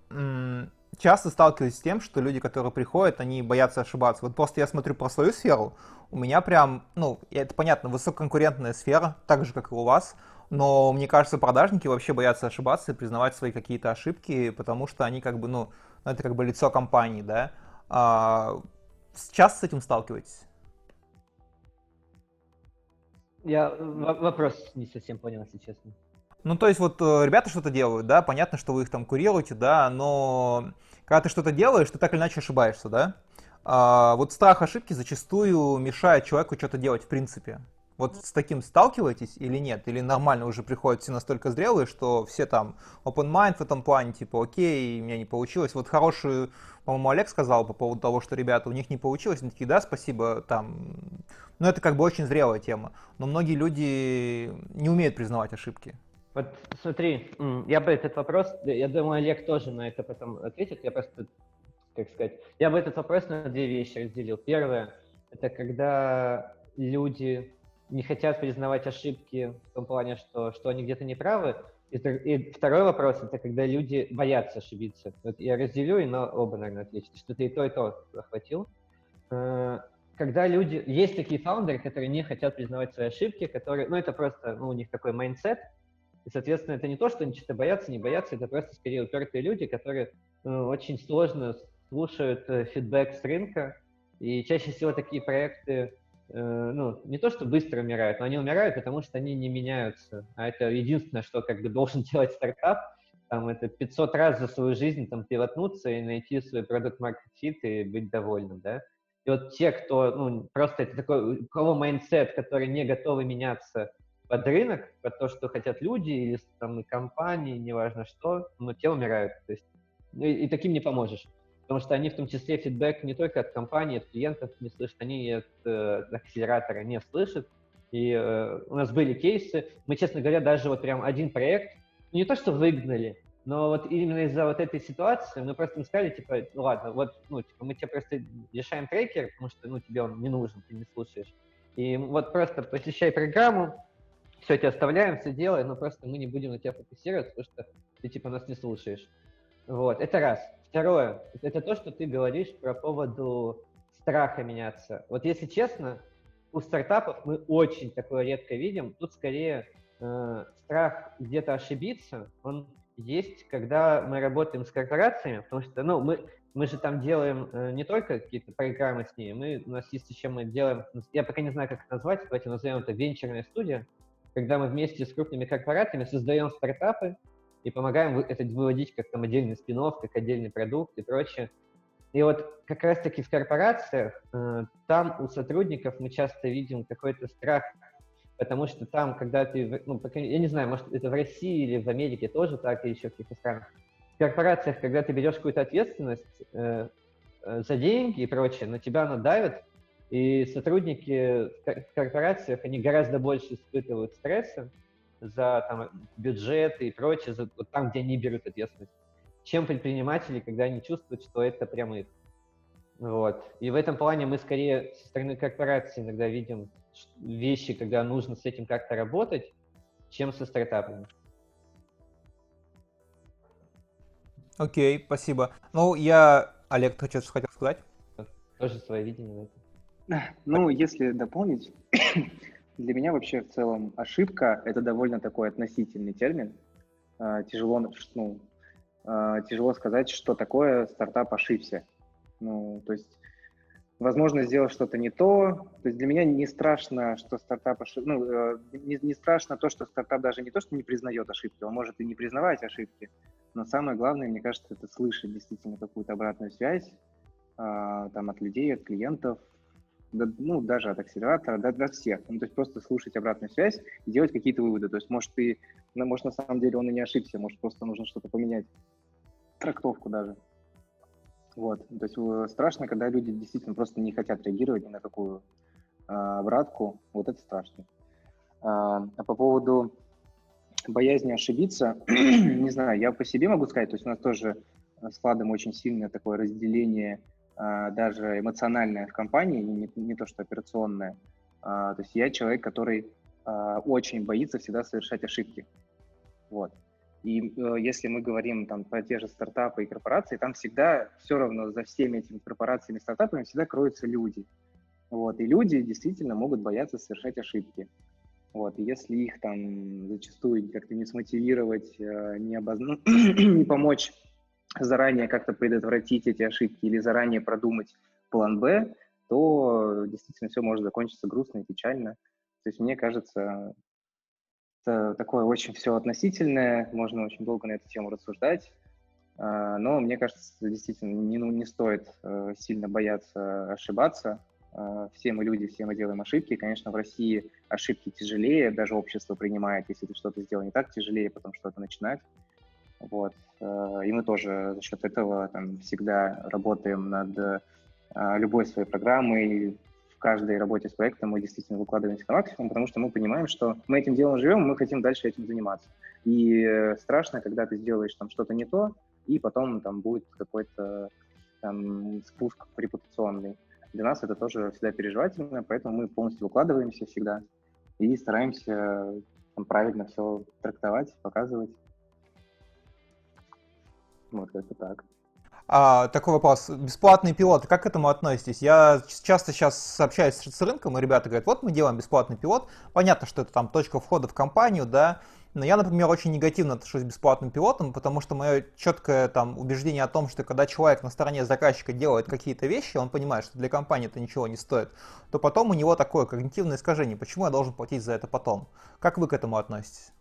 Часто сталкиваюсь с тем, что люди, которые приходят, они боятся ошибаться. Вот просто я смотрю про свою сферу, у меня прям, ну, это понятно, высококонкурентная сфера, так же, как и у вас, но мне кажется, продажники вообще боятся ошибаться и признавать свои какие-то ошибки, потому что они как бы, ну, ну это как бы лицо компании, да. А, часто с этим сталкиваетесь? Я вопрос не совсем понял, если честно. Ну, то есть вот э, ребята что-то делают, да, понятно, что вы их там курируете, да, но когда ты что-то делаешь, ты так или иначе ошибаешься, да. А, вот страх ошибки зачастую мешает человеку что-то делать в принципе. Вот с таким сталкиваетесь или нет? Или нормально уже приходят все настолько зрелые, что все там open mind в этом плане, типа, окей, у меня не получилось. Вот хороший, по-моему, Олег сказал по поводу того, что ребята, у них не получилось, они такие, да, спасибо, там, ну это как бы очень зрелая тема. Но многие люди не умеют признавать ошибки. Вот смотри, я бы этот вопрос, я думаю, Олег тоже на это потом ответит, я просто, как сказать, я бы этот вопрос на две вещи разделил. Первое, это когда люди не хотят признавать ошибки в том плане, что, что они где-то неправы. И, и второй вопрос — это когда люди боятся ошибиться. Вот я разделю, и на оба, наверное, отвечу, что ты и то, и то охватил. Э, когда люди... Есть такие founder ы, которые не хотят признавать свои ошибки, которые... Ну, это просто ну, у них такой mindset. И, соответственно, это не то, что они что-то боятся, не боятся, это просто скорее упертые люди, которые ну, очень сложно слушают э, feedback с рынка. И чаще всего такие проекты Э, ну, не то, что быстро умирают, но они умирают, потому что они не меняются. А это единственное, что как бы должен делать стартап, там, это 500 раз за свою жизнь там pivot нуться и найти свой product market fit и быть довольным, да. И вот те, кто, ну, просто это такой, у кого mindset, который не готовы меняться под рынок, под то, что хотят люди или там и компании, неважно что, но те умирают. То есть, ну, и, и таким не поможешь потому что они в том числе feedback не только от компании, от клиентов не слышат, они от э, акселератора не слышат. И э, у нас были кейсы, мы, честно говоря, даже вот прям один проект, ну, не то что выгнали, но вот именно из-за вот этой ситуации мы просто им сказали, типа, ну ладно, вот, ну, типа, мы тебе просто решаем трекер, потому что, ну, тебе он не нужен, ты не слушаешь. И вот просто посещай программу, все, тебя оставляем, все делай, но просто мы не будем на тебя фокусироваться, потому что ты, типа, нас не слушаешь. Вот, это раз. Второе, это то, что ты говоришь про поводу страха меняться. Вот если честно, у стартапов мы очень такое редко видим. Тут скорее э, страх где-то ошибиться, он есть, когда мы работаем с корпорациями, потому что, ну, мы, мы же там делаем э, не только какие-то программы с ними, мы, у нас есть еще мы делаем, я пока не знаю, как это назвать, давайте назовем это венчурная студия, когда мы вместе с крупными корпорациями создаем стартапы, и помогаем это выводить как там отдельный спин как отдельный продукт и прочее. И вот как раз-таки в корпорациях, э, там у сотрудников мы часто видим какой-то страх, потому что там, когда ты, ну, я не знаю, может, это в России или в Америке тоже так, или еще в каких-то странах, в корпорациях, когда ты берешь какую-то ответственность э, э, за деньги и прочее, на тебя она давит, и сотрудники в корпорациях, они гораздо больше испытывают стресса, за там, бюджеты и прочее, за, вот там, где они берут ответственность, чем предприниматели, когда они чувствуют, что это прямо их. Вот. И в этом плане мы скорее со стороны корпорации иногда видим вещи, когда нужно с этим как-то работать, чем со стартапами. Окей, okay, спасибо. Ну, я, Олег, ты что-то хотел сказать? Тоже свое видение в этом. Ну, если дополнить, для меня вообще в целом ошибка – это довольно такой относительный термин. А, тяжело, ну, а, тяжело сказать, что такое стартап ошибся. Ну, то есть, возможно, сделал что-то не то. То есть для меня не страшно, что стартап ошибся. Ну, э, не, не страшно то, что стартап даже не то, что не признает ошибки, он может и не признавать ошибки. Но самое главное, мне кажется, это слышать действительно какую-то обратную связь а, там, от людей, от клиентов, ну, даже от акселератора, до, до всех. Ну, то есть просто слушать обратную связь и делать какие-то выводы. То есть, может, ты, ну, может, на самом деле он и не ошибся, может, просто нужно что-то поменять. Трактовку даже. Вот. То есть э, страшно, когда люди действительно просто не хотят реагировать ни на какую а, обратку. Вот это страшно. А, а по поводу боязни ошибиться, не знаю, я по себе могу сказать, то есть у нас тоже с Владом очень сильное такое разделение, даже эмоциональное в компании, не, не то что операционное. А, то есть я человек, который а, очень боится всегда совершать ошибки. Вот. И э, если мы говорим там про те же стартапы и корпорации, там всегда все равно за всеми этими корпорациями и стартапами всегда кроются люди. Вот. И люди действительно могут бояться совершать ошибки. Вот. И если их там зачастую как-то не смотивировать, э, не, обозна... не помочь заранее как-то предотвратить эти ошибки или заранее продумать план «Б», то действительно все может закончиться грустно и печально. То есть мне кажется, это такое очень все относительное, можно очень долго на эту тему рассуждать, а, но мне кажется, действительно не, ну, не стоит э, сильно бояться ошибаться. А, все мы люди, все мы делаем ошибки. Конечно, в России ошибки тяжелее, даже общество принимает, если ты что-то сделал не так, тяжелее потом что-то начинать. Вот. Э, и мы тоже за счет этого там, всегда работаем над э, любой своей программой, в каждой работе с проектом мы действительно выкладываемся на максимум, потому что мы понимаем, что мы этим делом живем, мы хотим дальше этим заниматься. И э, страшно, когда ты сделаешь там что-то не то, и потом там будет какой-то там спуск репутационный. Для нас это тоже всегда переживательно, поэтому мы полностью выкладываемся всегда и стараемся там, правильно все трактовать, показывать. Это так. А, такой вопрос. Бесплатные пилоты, как к этому относитесь? Я часто сейчас общаюсь с рынком, и ребята говорят, вот мы делаем бесплатный пилот. Понятно, что это там точка входа в компанию, да, но я, например, очень негативно отношусь к бесплатным пилотам, потому что мое четкое там убеждение о том, что когда человек на стороне заказчика делает какие-то вещи, он понимает, что для компании это ничего не стоит, то потом у него такое когнитивное искажение. Почему я должен платить за это потом? Как вы к этому относитесь?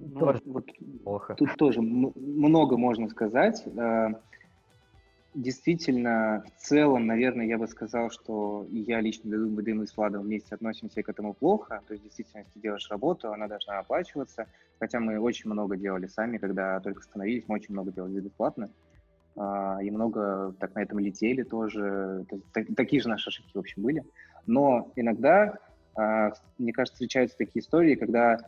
Ну, тоже вот, плохо. Тут тоже много можно сказать. Э, действительно, в целом, наверное, я бы сказал, что я лично, думаю, да мы с Владом вместе относимся к этому плохо. То есть, действительно, если ты делаешь работу, она должна оплачиваться. Хотя мы очень много делали сами, когда только становились, мы очень много делали бесплатно. А, и много так на этом летели тоже. такие же наши ошибки, в общем, были. Но иногда, а, мне кажется, встречаются такие истории, когда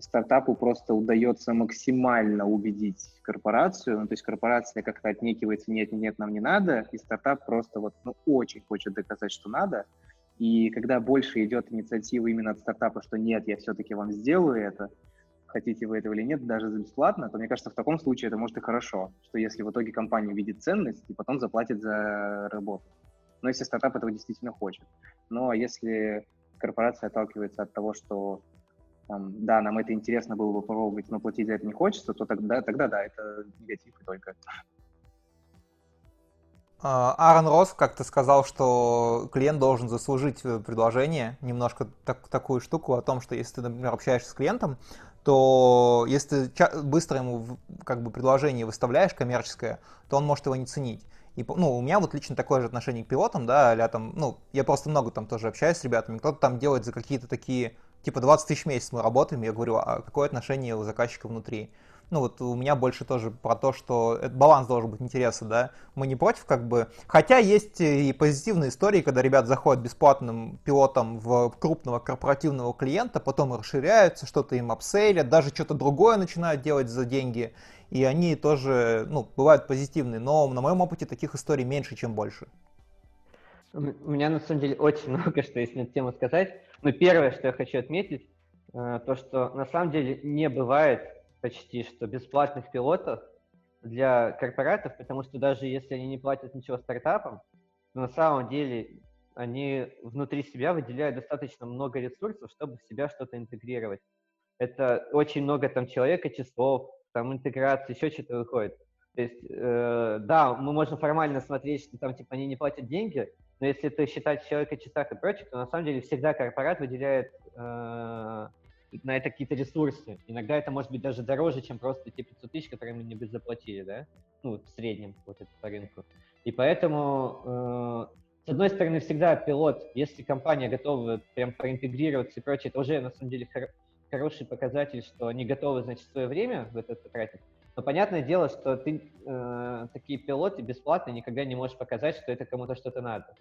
стартапу просто удается максимально убедить корпорацию, ну, то есть корпорация как-то отнекивается, нет, нет, нам не надо, и стартап просто вот, ну, очень хочет доказать, что надо, и когда больше идет инициатива именно от стартапа, что нет, я все-таки вам сделаю это, хотите вы этого или нет, даже за бесплатно, то мне кажется, в таком случае это может и хорошо, что если в итоге компания видит ценность и потом заплатит за работу. Но если стартап этого действительно хочет. Но если корпорация отталкивается от того, что там, да, нам это интересно было бы попробовать, но платить за это не хочется, то тогда, тогда да, это негатив и только. А, Аарон Росс как-то сказал, что клиент должен заслужить э, предложение, немножко так, такую штуку о том, что если ты, например, общаешься с клиентом, то если ты быстро ему как бы предложение выставляешь коммерческое, то он может его не ценить. И, ну, у меня вот лично такое же отношение к пилотам, да, а там, ну, я просто много там тоже общаюсь с ребятами, кто-то там делает за какие-то такие типа 20 тысяч в месяц мы работаем, я говорю, а какое отношение у заказчика внутри? Ну вот у меня больше тоже про то, что это баланс должен быть интереса, да. Мы не против как бы, хотя есть и позитивные истории, когда ребят заходят бесплатным пилотом в крупного корпоративного клиента, потом расширяются, что-то им апсейлят, даже что-то другое начинают делать за деньги, и они тоже, ну, бывают позитивные, но на моем опыте таких историй меньше, чем больше. У меня на самом деле очень много что есть на эту тему сказать. Ну, первое, что я хочу отметить, э, то, что на самом деле не бывает почти что бесплатных пилотов для корпоратов, потому что даже если они не платят ничего стартапам, то на самом деле они внутри себя выделяют достаточно много ресурсов, чтобы в себя что-то интегрировать. Это очень много там человека, часов, там интеграции, еще что-то выходит. То есть, э, да, мы можем формально смотреть, что там типа они не платят деньги, но если ты считать человека часах и прочее, то на самом деле всегда корпорат выделяет э, на это какие-то ресурсы. Иногда это может быть даже дороже, чем просто те 500 тысяч, которые мы не заплатили, да? Ну, в среднем вот это по рынку. И поэтому, э, с одной стороны, всегда пилот, если компания готова прям проинтегрироваться и прочее, это уже на самом деле хор- хороший показатель, что они готовы, значит, свое время в это тратить. Но понятное дело, что ты э, такие пилоты бесплатно никогда не можешь показать, что это кому-то что-то надо.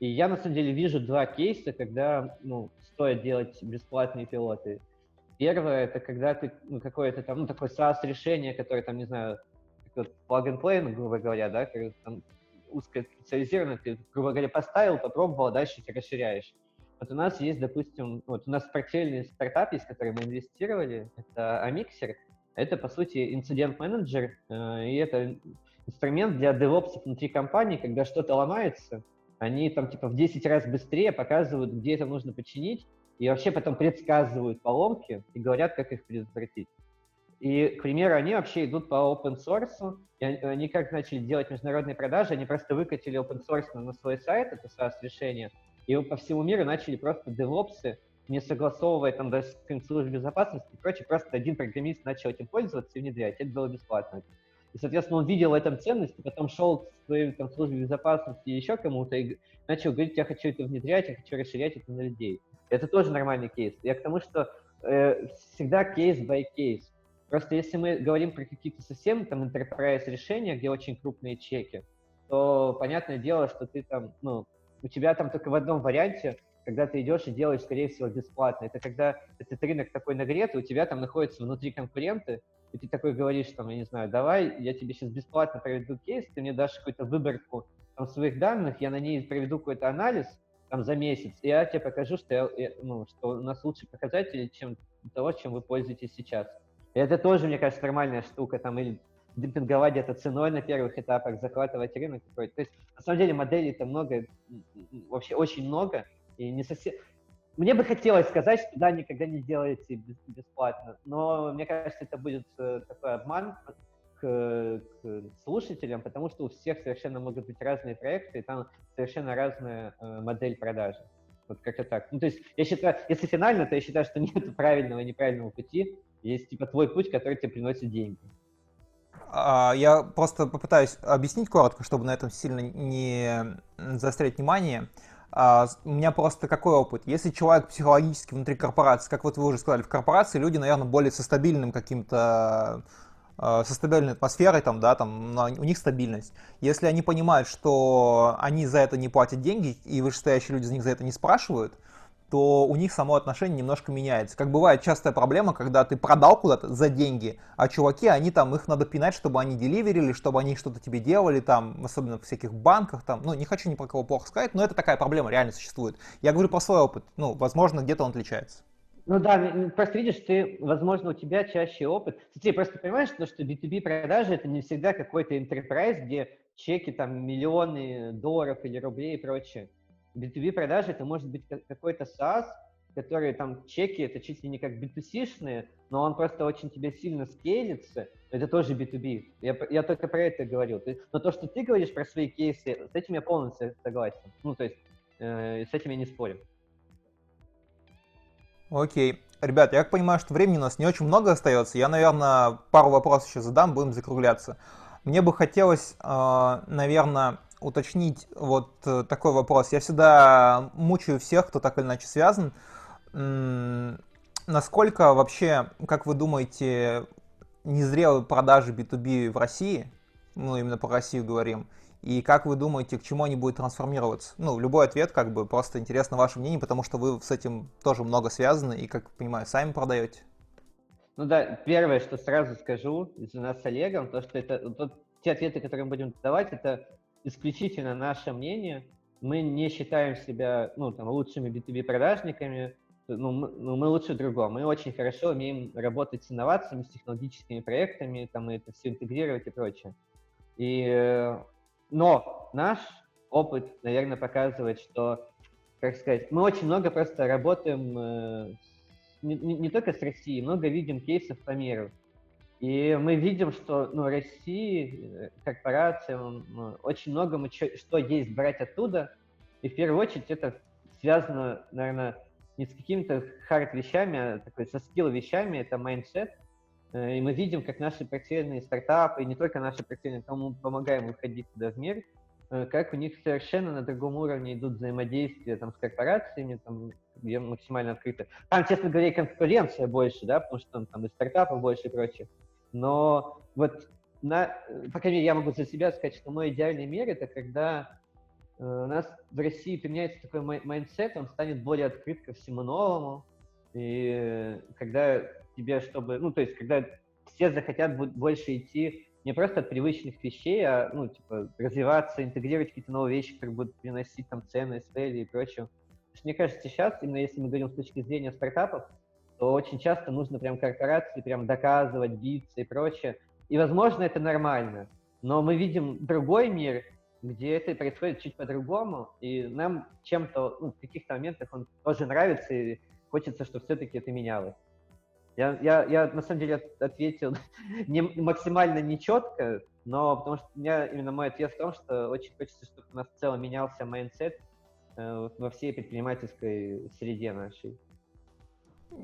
И я на самом деле вижу два кейса, когда ну, стоит делать бесплатные пилоты. Первое, это когда ты ну, какое-то там, ну, такое SaaS-решение, которое там, не знаю, вот plug and play, грубо говоря, да, там узкоспециализированно, ты, грубо говоря, поставил, попробовал, а дальше ты расширяешь. Вот у нас есть, допустим, вот у нас портфельный стартап есть, который мы инвестировали, это Amixer. Это, по сути, инцидент-менеджер, э, и это инструмент для девопсов внутри компании, когда что-то ломается, они там типа в 10 раз быстрее показывают, где это нужно починить, и вообще потом предсказывают поломки и говорят, как их предотвратить. И, к примеру, они вообще идут по open source, и они как начали делать международные продажи, они просто выкатили open source на свой сайт, это SaaS-решение, и по всему миру начали просто девопсы, не согласовывая там даже с службой безопасности и прочее, просто один программист начал этим пользоваться и внедрять. Это было бесплатно. И, соответственно, он видел в этом ценность, потом шел к своей там, службе безопасности и еще кому-то и начал говорить, я хочу это внедрять, я хочу расширять это на людей. Это тоже нормальный кейс. Я к тому, что э, всегда кейс by кейс. Просто если мы говорим про какие-то совсем там enterprise решения, где очень крупные чеки, то понятное дело, что ты там, ну, у тебя там только в одном варианте, когда ты идешь и делаешь, скорее всего, бесплатно. Это когда этот рынок такой нагретый, у тебя там находятся внутри конкуренты, и ты такой говоришь, там, я не знаю, давай, я тебе сейчас бесплатно проведу кейс, ты мне дашь какую-то выборку там, своих данных, я на ней проведу какой-то анализ там, за месяц, и я тебе покажу, что, я, ну, что у нас лучшие показатели, чем того, чем вы пользуетесь сейчас. И это тоже, мне кажется, нормальная штука, там, или демпинговать где-то ценой на первых этапах, захватывать рынок какой-то. То есть, на самом деле, моделей-то много, вообще очень много, и не совсем... Мне бы хотелось сказать, что да, никогда не делайте бесплатно, но мне кажется, это будет э, такой обман к, к слушателям, потому что у всех совершенно могут быть разные проекты, и там совершенно разная э, модель продажи. Вот как-то так. Ну, то есть, я считаю, если финально, то я считаю, что нет правильного и неправильного пути. Есть, типа, твой путь, который тебе приносит деньги. А, я просто попытаюсь объяснить коротко, чтобы на этом сильно не заострять внимание. А, у меня просто какой опыт? Если человек психологически внутри корпорации, как вот вы уже сказали, в корпорации люди, наверное, более со стабильным каким-то а, со стабильной атмосферой, там, да, там, у них стабильность. Если они понимают, что они за это не платят деньги, и вышестоящие люди за них за это не спрашивают, то у них само отношение немножко меняется. Как бывает частая проблема, когда ты продал куда-то за деньги, а чуваки, они там, их надо пинать, чтобы они деливерили, чтобы они что-то тебе делали, там, особенно в всяких банках, там, ну, не хочу ни про кого плохо сказать, но это такая проблема реально существует. Я говорю про свой опыт, ну, возможно, где-то он отличается. Ну да, просто видишь, ты, возможно, у тебя чаще опыт. Ты просто понимаешь, что, что B2B продажи это не всегда какой-то enterprise, где чеки там миллионы долларов или рублей и прочее. B2B продажи это может быть какой-то SaaS, который там чеки, это чуть ли не как B2C-шные, но он просто очень тебе сильно скейлится, это тоже B2B. Я, я только про это говорил. но то, что ты говоришь про свои кейсы, с этим я полностью согласен. Ну, то есть, э, с этим я не спорю. Окей. Ребят, я понимаю, что времени у нас не очень много остается. Я, наверное, пару вопросов еще задам, будем закругляться. Мне бы хотелось, э, наверное, уточнить вот э, такой вопрос. Я всегда мучаю всех, кто так или иначе связан. Насколько вообще, как вы думаете, незрелые продажи B2B в России, ну именно по Россию говорим, и как вы думаете, к чему они будут трансформироваться? Ну, любой ответ, как бы, просто интересно ваше мнение, потому что вы с этим тоже много связаны и, как понимаю, сами продаете. Ну да, первое, что сразу скажу из-за нас с Олегом, то, что это, то, те ответы, которые мы будем давать, это исключительно наше мнение. Мы не считаем себя ну, там, лучшими B2B продажниками, ну, мы, ну, мы лучше другого. Мы очень хорошо умеем работать с инновациями, с технологическими проектами, там, и это все интегрировать и прочее. И, но наш опыт, наверное, показывает, что, как сказать, мы очень много просто работаем э, не, не только с Россией, много видим кейсов по миру. И мы видим, что ну, России, э, корпорациям, ну, очень много мы что, есть брать оттуда. И в первую очередь это связано, наверное, не с какими-то hard вещами, а такой soft skill вещами, это mindset. Э, и мы видим, как наши портфельные стартапы, и не только наши портфельные, кому помогаем выходить туда в мир, э, как у них совершенно на другом уровне идут взаимодействия там, с корпорациями, там, где максимально открыто. Там, честно говоря, конкуренция больше, да, потому что там и стартапов больше и прочее. Но вот, на, по крайней мере, я могу за себя сказать, что мой идеальный мир — это когда э, у нас в России применяется такой mindset, он станет более открыт ко всему новому, И когда тебе, чтобы, ну, то есть, когда все захотят больше идти не просто от привычных вещей, а, ну, типа, развиваться, интегрировать какие-то новые вещи, которые будут приносить там ценность, цели и прочее. Мне кажется, сейчас, именно если мы говорим с точки зрения стартапов, то очень часто нужно прям корпорации прям доказывать, биться и прочее. И, возможно, это нормально. Но мы видим другой мир, где это происходит чуть по-другому, и нам чем-то, ну, в каких-то моментах он тоже нравится, и хочется, чтобы все-таки это менялось. Я, я, я на самом деле ответил не, максимально нечетко, но потому что у меня именно мой ответ в том, что очень хочется, чтобы у нас в целом менялся mindset э, во всей предпринимательской среде нашей.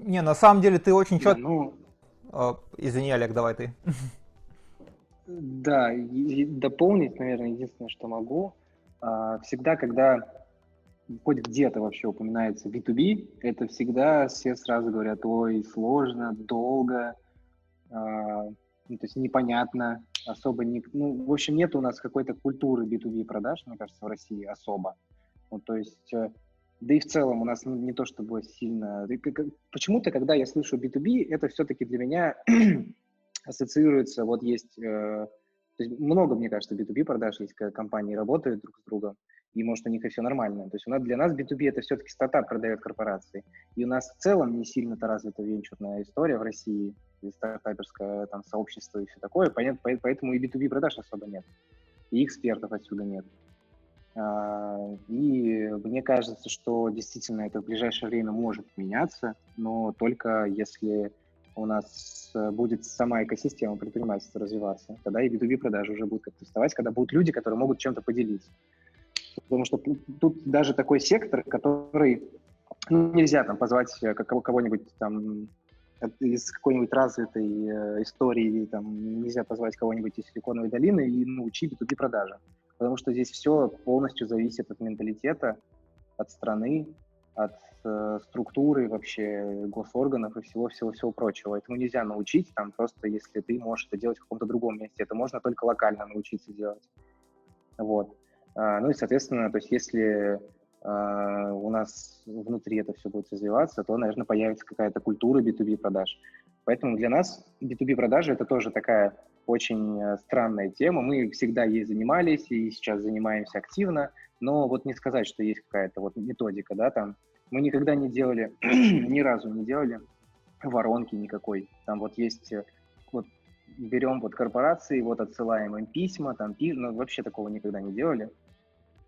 Не, на самом деле ты очень четко... Ну... Э, извини, Олег, давай ты. Да, дополнить, наверное, единственное, что могу. А, всегда, когда хоть где-то вообще упоминается B2B, это всегда все сразу говорят, ой, сложно, долго, а, ну, то есть непонятно, особо не... Ну, в общем, нет у нас какой-то культуры B2B продаж, мне кажется, в России особо. Ну, то есть, э, да и в целом у нас не, не то чтобы сильно... Почему-то, когда я слышу B2B, это все-таки для меня ассоциируется, вот есть, э, то есть много, мне кажется, B2B продаж есть, когда компании работают друг с другом, и может у них и все нормально. То есть у нас, для нас B2B это все-таки стартап продает корпорации. И у нас в целом не сильно-то развита венчурная история в России, и стартаперское там сообщество и все такое, понятно, поэтому и B2B продаж особо нет, и экспертов отсюда нет. А, и мне кажется, что действительно это в ближайшее время может меняться, но только если у нас э, будет сама экосистема предпринимательства развиваться, тогда и B2B продажи уже будут как-то вставать, когда будут люди, которые могут чем-то поделиться. Потому что тут даже такой сектор, который ну, нельзя там позвать э, кого-нибудь там из какой-нибудь развитой э, истории, там, нельзя позвать кого-нибудь из Силиконовой долины и научить B2B продажи. Потому что здесь все полностью зависит от менталитета, от страны, от э, структуры вообще госорганов и всего-всего-всего прочего. Этому нельзя научить там просто, если ты можешь это делать в каком-то другом месте. Это можно только локально научиться делать. Вот. А, ну и, соответственно, то есть если а, у нас внутри это все будет развиваться, то, наверное, появится какая-то культура B2B продаж. Поэтому для нас B2B продажи это тоже такая очень э, странная тема. Мы всегда ей занимались и сейчас занимаемся активно, но вот не сказать, что есть какая-то вот методика, да, там. Мы никогда не делали, ни разу не делали воронки никакой. Там вот есть, э, вот берем вот корпорации, вот отсылаем им письма, там, пи... ну, вообще такого никогда не делали.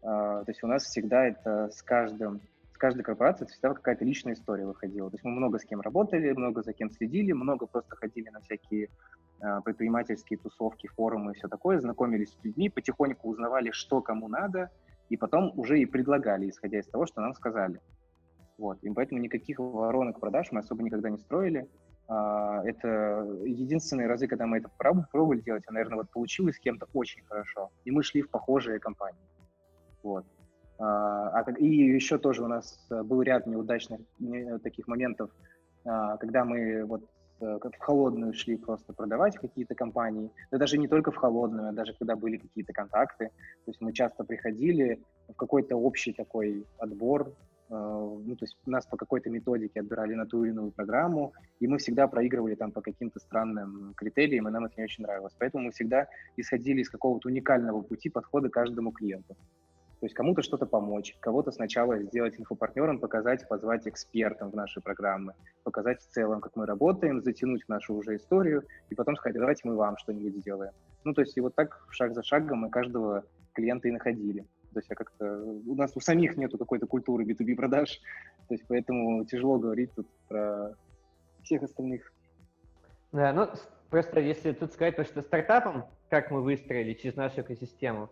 А, то есть у нас всегда это с каждым, с каждой корпорацией всегда какая-то личная история выходила. То есть мы много с кем работали, много за кем следили, много просто ходили на всякие предпринимательские тусовки, форумы и все такое, знакомились с людьми, потихоньку узнавали, что кому надо, и потом уже и предлагали, исходя из того, что нам сказали. Вот. И поэтому никаких воронок продаж мы особо никогда не строили. А, это единственные разы, когда мы это пробовали делать, а, наверное, вот получилось с кем-то очень хорошо. И мы шли в похожие компании. Вот. А, и еще тоже у нас э, был ряд неудачных таких моментов, когда мы вот э, в холодную шли просто продавать какие-то компании, да даже не только в холодную, а даже когда были какие-то контакты. То есть мы часто приходили в какой-то общий такой отбор, Э, ну, то есть нас по какой-то методике отбирали на ту или иную программу, и мы всегда проигрывали там по каким-то странным критериям, и нам это не очень нравилось. Поэтому мы всегда исходили из какого-то уникального пути подхода к каждому клиенту. То есть кому-то что-то помочь, кого-то сначала сделать инфопартнером, показать, позвать экспертам в наши программы, показать в целом, как мы работаем, затянуть в нашу уже историю, и потом сказать, давайте мы вам что-нибудь сделаем. Ну, то есть и вот так шаг за шагом мы каждого клиента и находили. То есть я как-то... У нас у самих нету какой-то культуры B2B продаж, то есть поэтому тяжело говорить тут про всех остальных. Да, ну просто если тут сказать, то, что стартапом, как мы выстроили через нашу экосистему,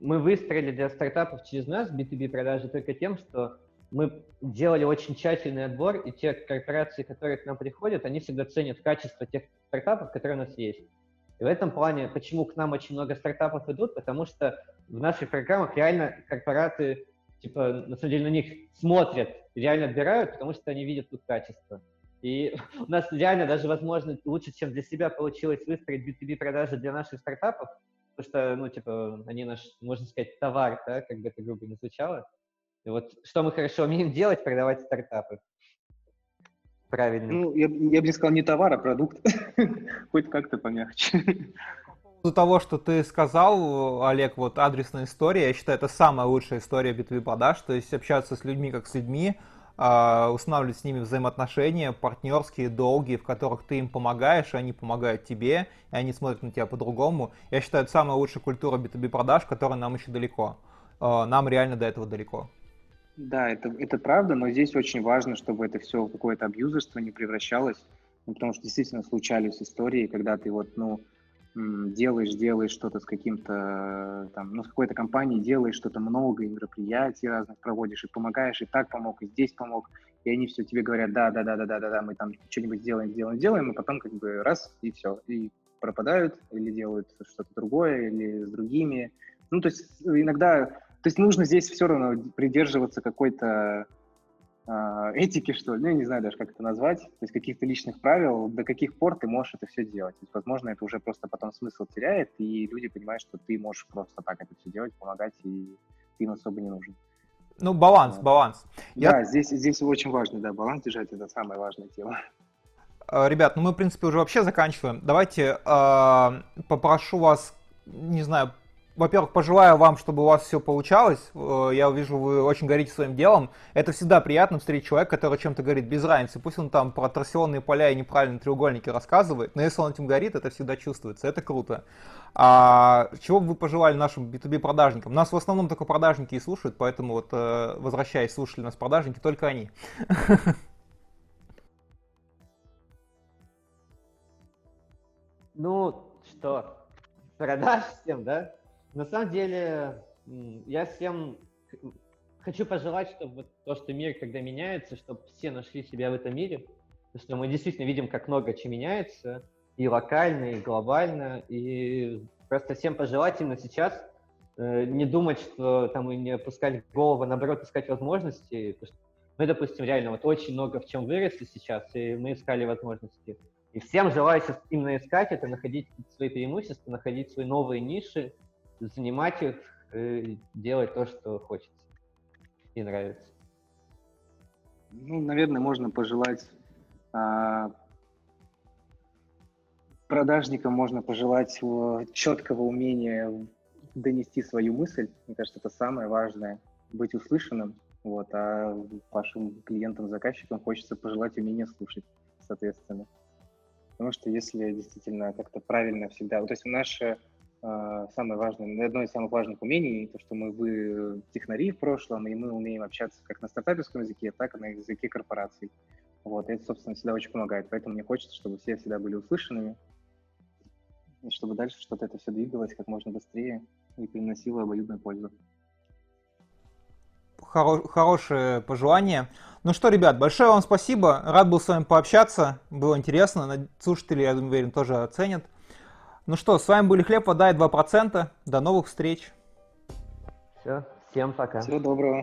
мы выстроили для стартапов через нас B2B продажи только тем, что мы делали очень тщательный отбор, и те корпорации, которые к нам приходят, они всегда ценят качество тех стартапов, которые у нас есть. И в этом плане, почему к нам очень много стартапов идут, потому что в наших программах реально корпораты, типа, на самом деле на них смотрят, реально отбирают, потому что они видят тут качество. И у нас реально даже, возможно, лучше, чем для себя получилось выстроить B2B продажи для наших стартапов, потому что, ну, типа, они наш, можно сказать, товар, да, как бы это грубо не звучало. И вот что мы хорошо умеем делать, продавать стартапы. правильным. Ну, я, я бы не сказал не товар, а продукт. Хоть как-то помягче. По поводу того, что ты сказал, Олег, вот адресная история, я считаю, это самая лучшая история B2B продаж, то есть общаться с людьми как с людьми, устанавливать с ними взаимоотношения партнерские, долгие, в которых ты им помогаешь, и они помогают тебе, и они смотрят на тебя по-другому. Я считаю, это самая лучшая культура B2B продаж, которая нам еще далеко. А, нам реально до этого далеко. Да, это, это правда, но здесь очень важно, чтобы это все в какое-то абьюзерство не превращалось, ну, потому что действительно случались истории, когда ты вот, ну, делаешь, делаешь что-то с каким-то, там, ну, с какой-то компанией, делаешь что-то много, и мероприятий разных проводишь, и помогаешь, и так помог, и здесь помог, и они все тебе говорят, да, да, да, да, да, да, да, мы там что-нибудь делаем, делаем, делаем, и потом как бы раз, и все, и пропадают, или делают что-то другое, или с другими. Ну, то есть иногда, то есть нужно здесь все равно придерживаться какой-то а, этики, что ли, ну, я не знаю даже, как это назвать, то есть каких-то личных правил, до каких пор ты можешь это все делать. То есть, возможно, это уже просто потом смысл теряет, и люди понимают, что ты можешь просто так это все делать, помогать, и ты им особо не нужен. Ну, баланс, да. баланс. Да, Я... здесь, здесь очень важно, да, баланс держать, это самая важная тема. А, ребят, ну мы, в принципе, уже вообще заканчиваем. Давайте э, попрошу вас, не знаю, во-первых, пожелаю вам, чтобы у вас все получалось. Э, я вижу, вы очень горите своим делом. Это всегда приятно встретить человека, который чем-то говорит без разницы. Пусть он там про торсионные поля и неправильные треугольники рассказывает, но если он этим горит, это всегда чувствуется. Это круто. А чего бы вы пожелали нашим B2B продажникам? Нас в основном только продажники и слушают, поэтому вот э, возвращаясь, слушали нас продажники, только они. Ну, что, продаж всем, да? На самом деле, я всем хочу пожелать, чтобы то, что мир, когда меняется, чтобы все нашли себя в этом мире, потому что мы действительно видим, как много чего меняется, и локально, и глобально, и просто всем пожелать именно сейчас э, не думать, что там и не опускать голову, а наоборот, искать возможности, мы, допустим, реально вот очень много в чем выросли сейчас, и мы искали возможности. И всем желаю сейчас именно искать это, находить свои преимущества, находить свои новые ниши, занимать их, и делать то, что хочется и нравится. Ну, наверное, можно пожелать а, продажникам можно пожелать четкого умения донести свою мысль. Мне кажется, это самое важное быть услышанным. Вот, а вашим клиентам, заказчикам хочется пожелать умения слушать, соответственно. Потому что если действительно как-то правильно всегда... То есть наша самое важное, одно из самых важных умений, то, что мы вы технари в прошлом, и мы умеем общаться как на стартаперском языке, так и на языке корпораций. Вот, это, собственно, всегда очень помогает. Поэтому мне хочется, чтобы все всегда были услышанными, и чтобы дальше что-то это все двигалось как можно быстрее и приносило обоюдную пользу. Хоро- хорошее пожелание. Ну что, ребят, большое вам спасибо. Рад был с вами пообщаться. Было интересно. Слушатели, я уверен, тоже оценят. Ну что, с вами были Хлеб, вода и 2%. До новых встреч. Все, всем пока. Всего доброго.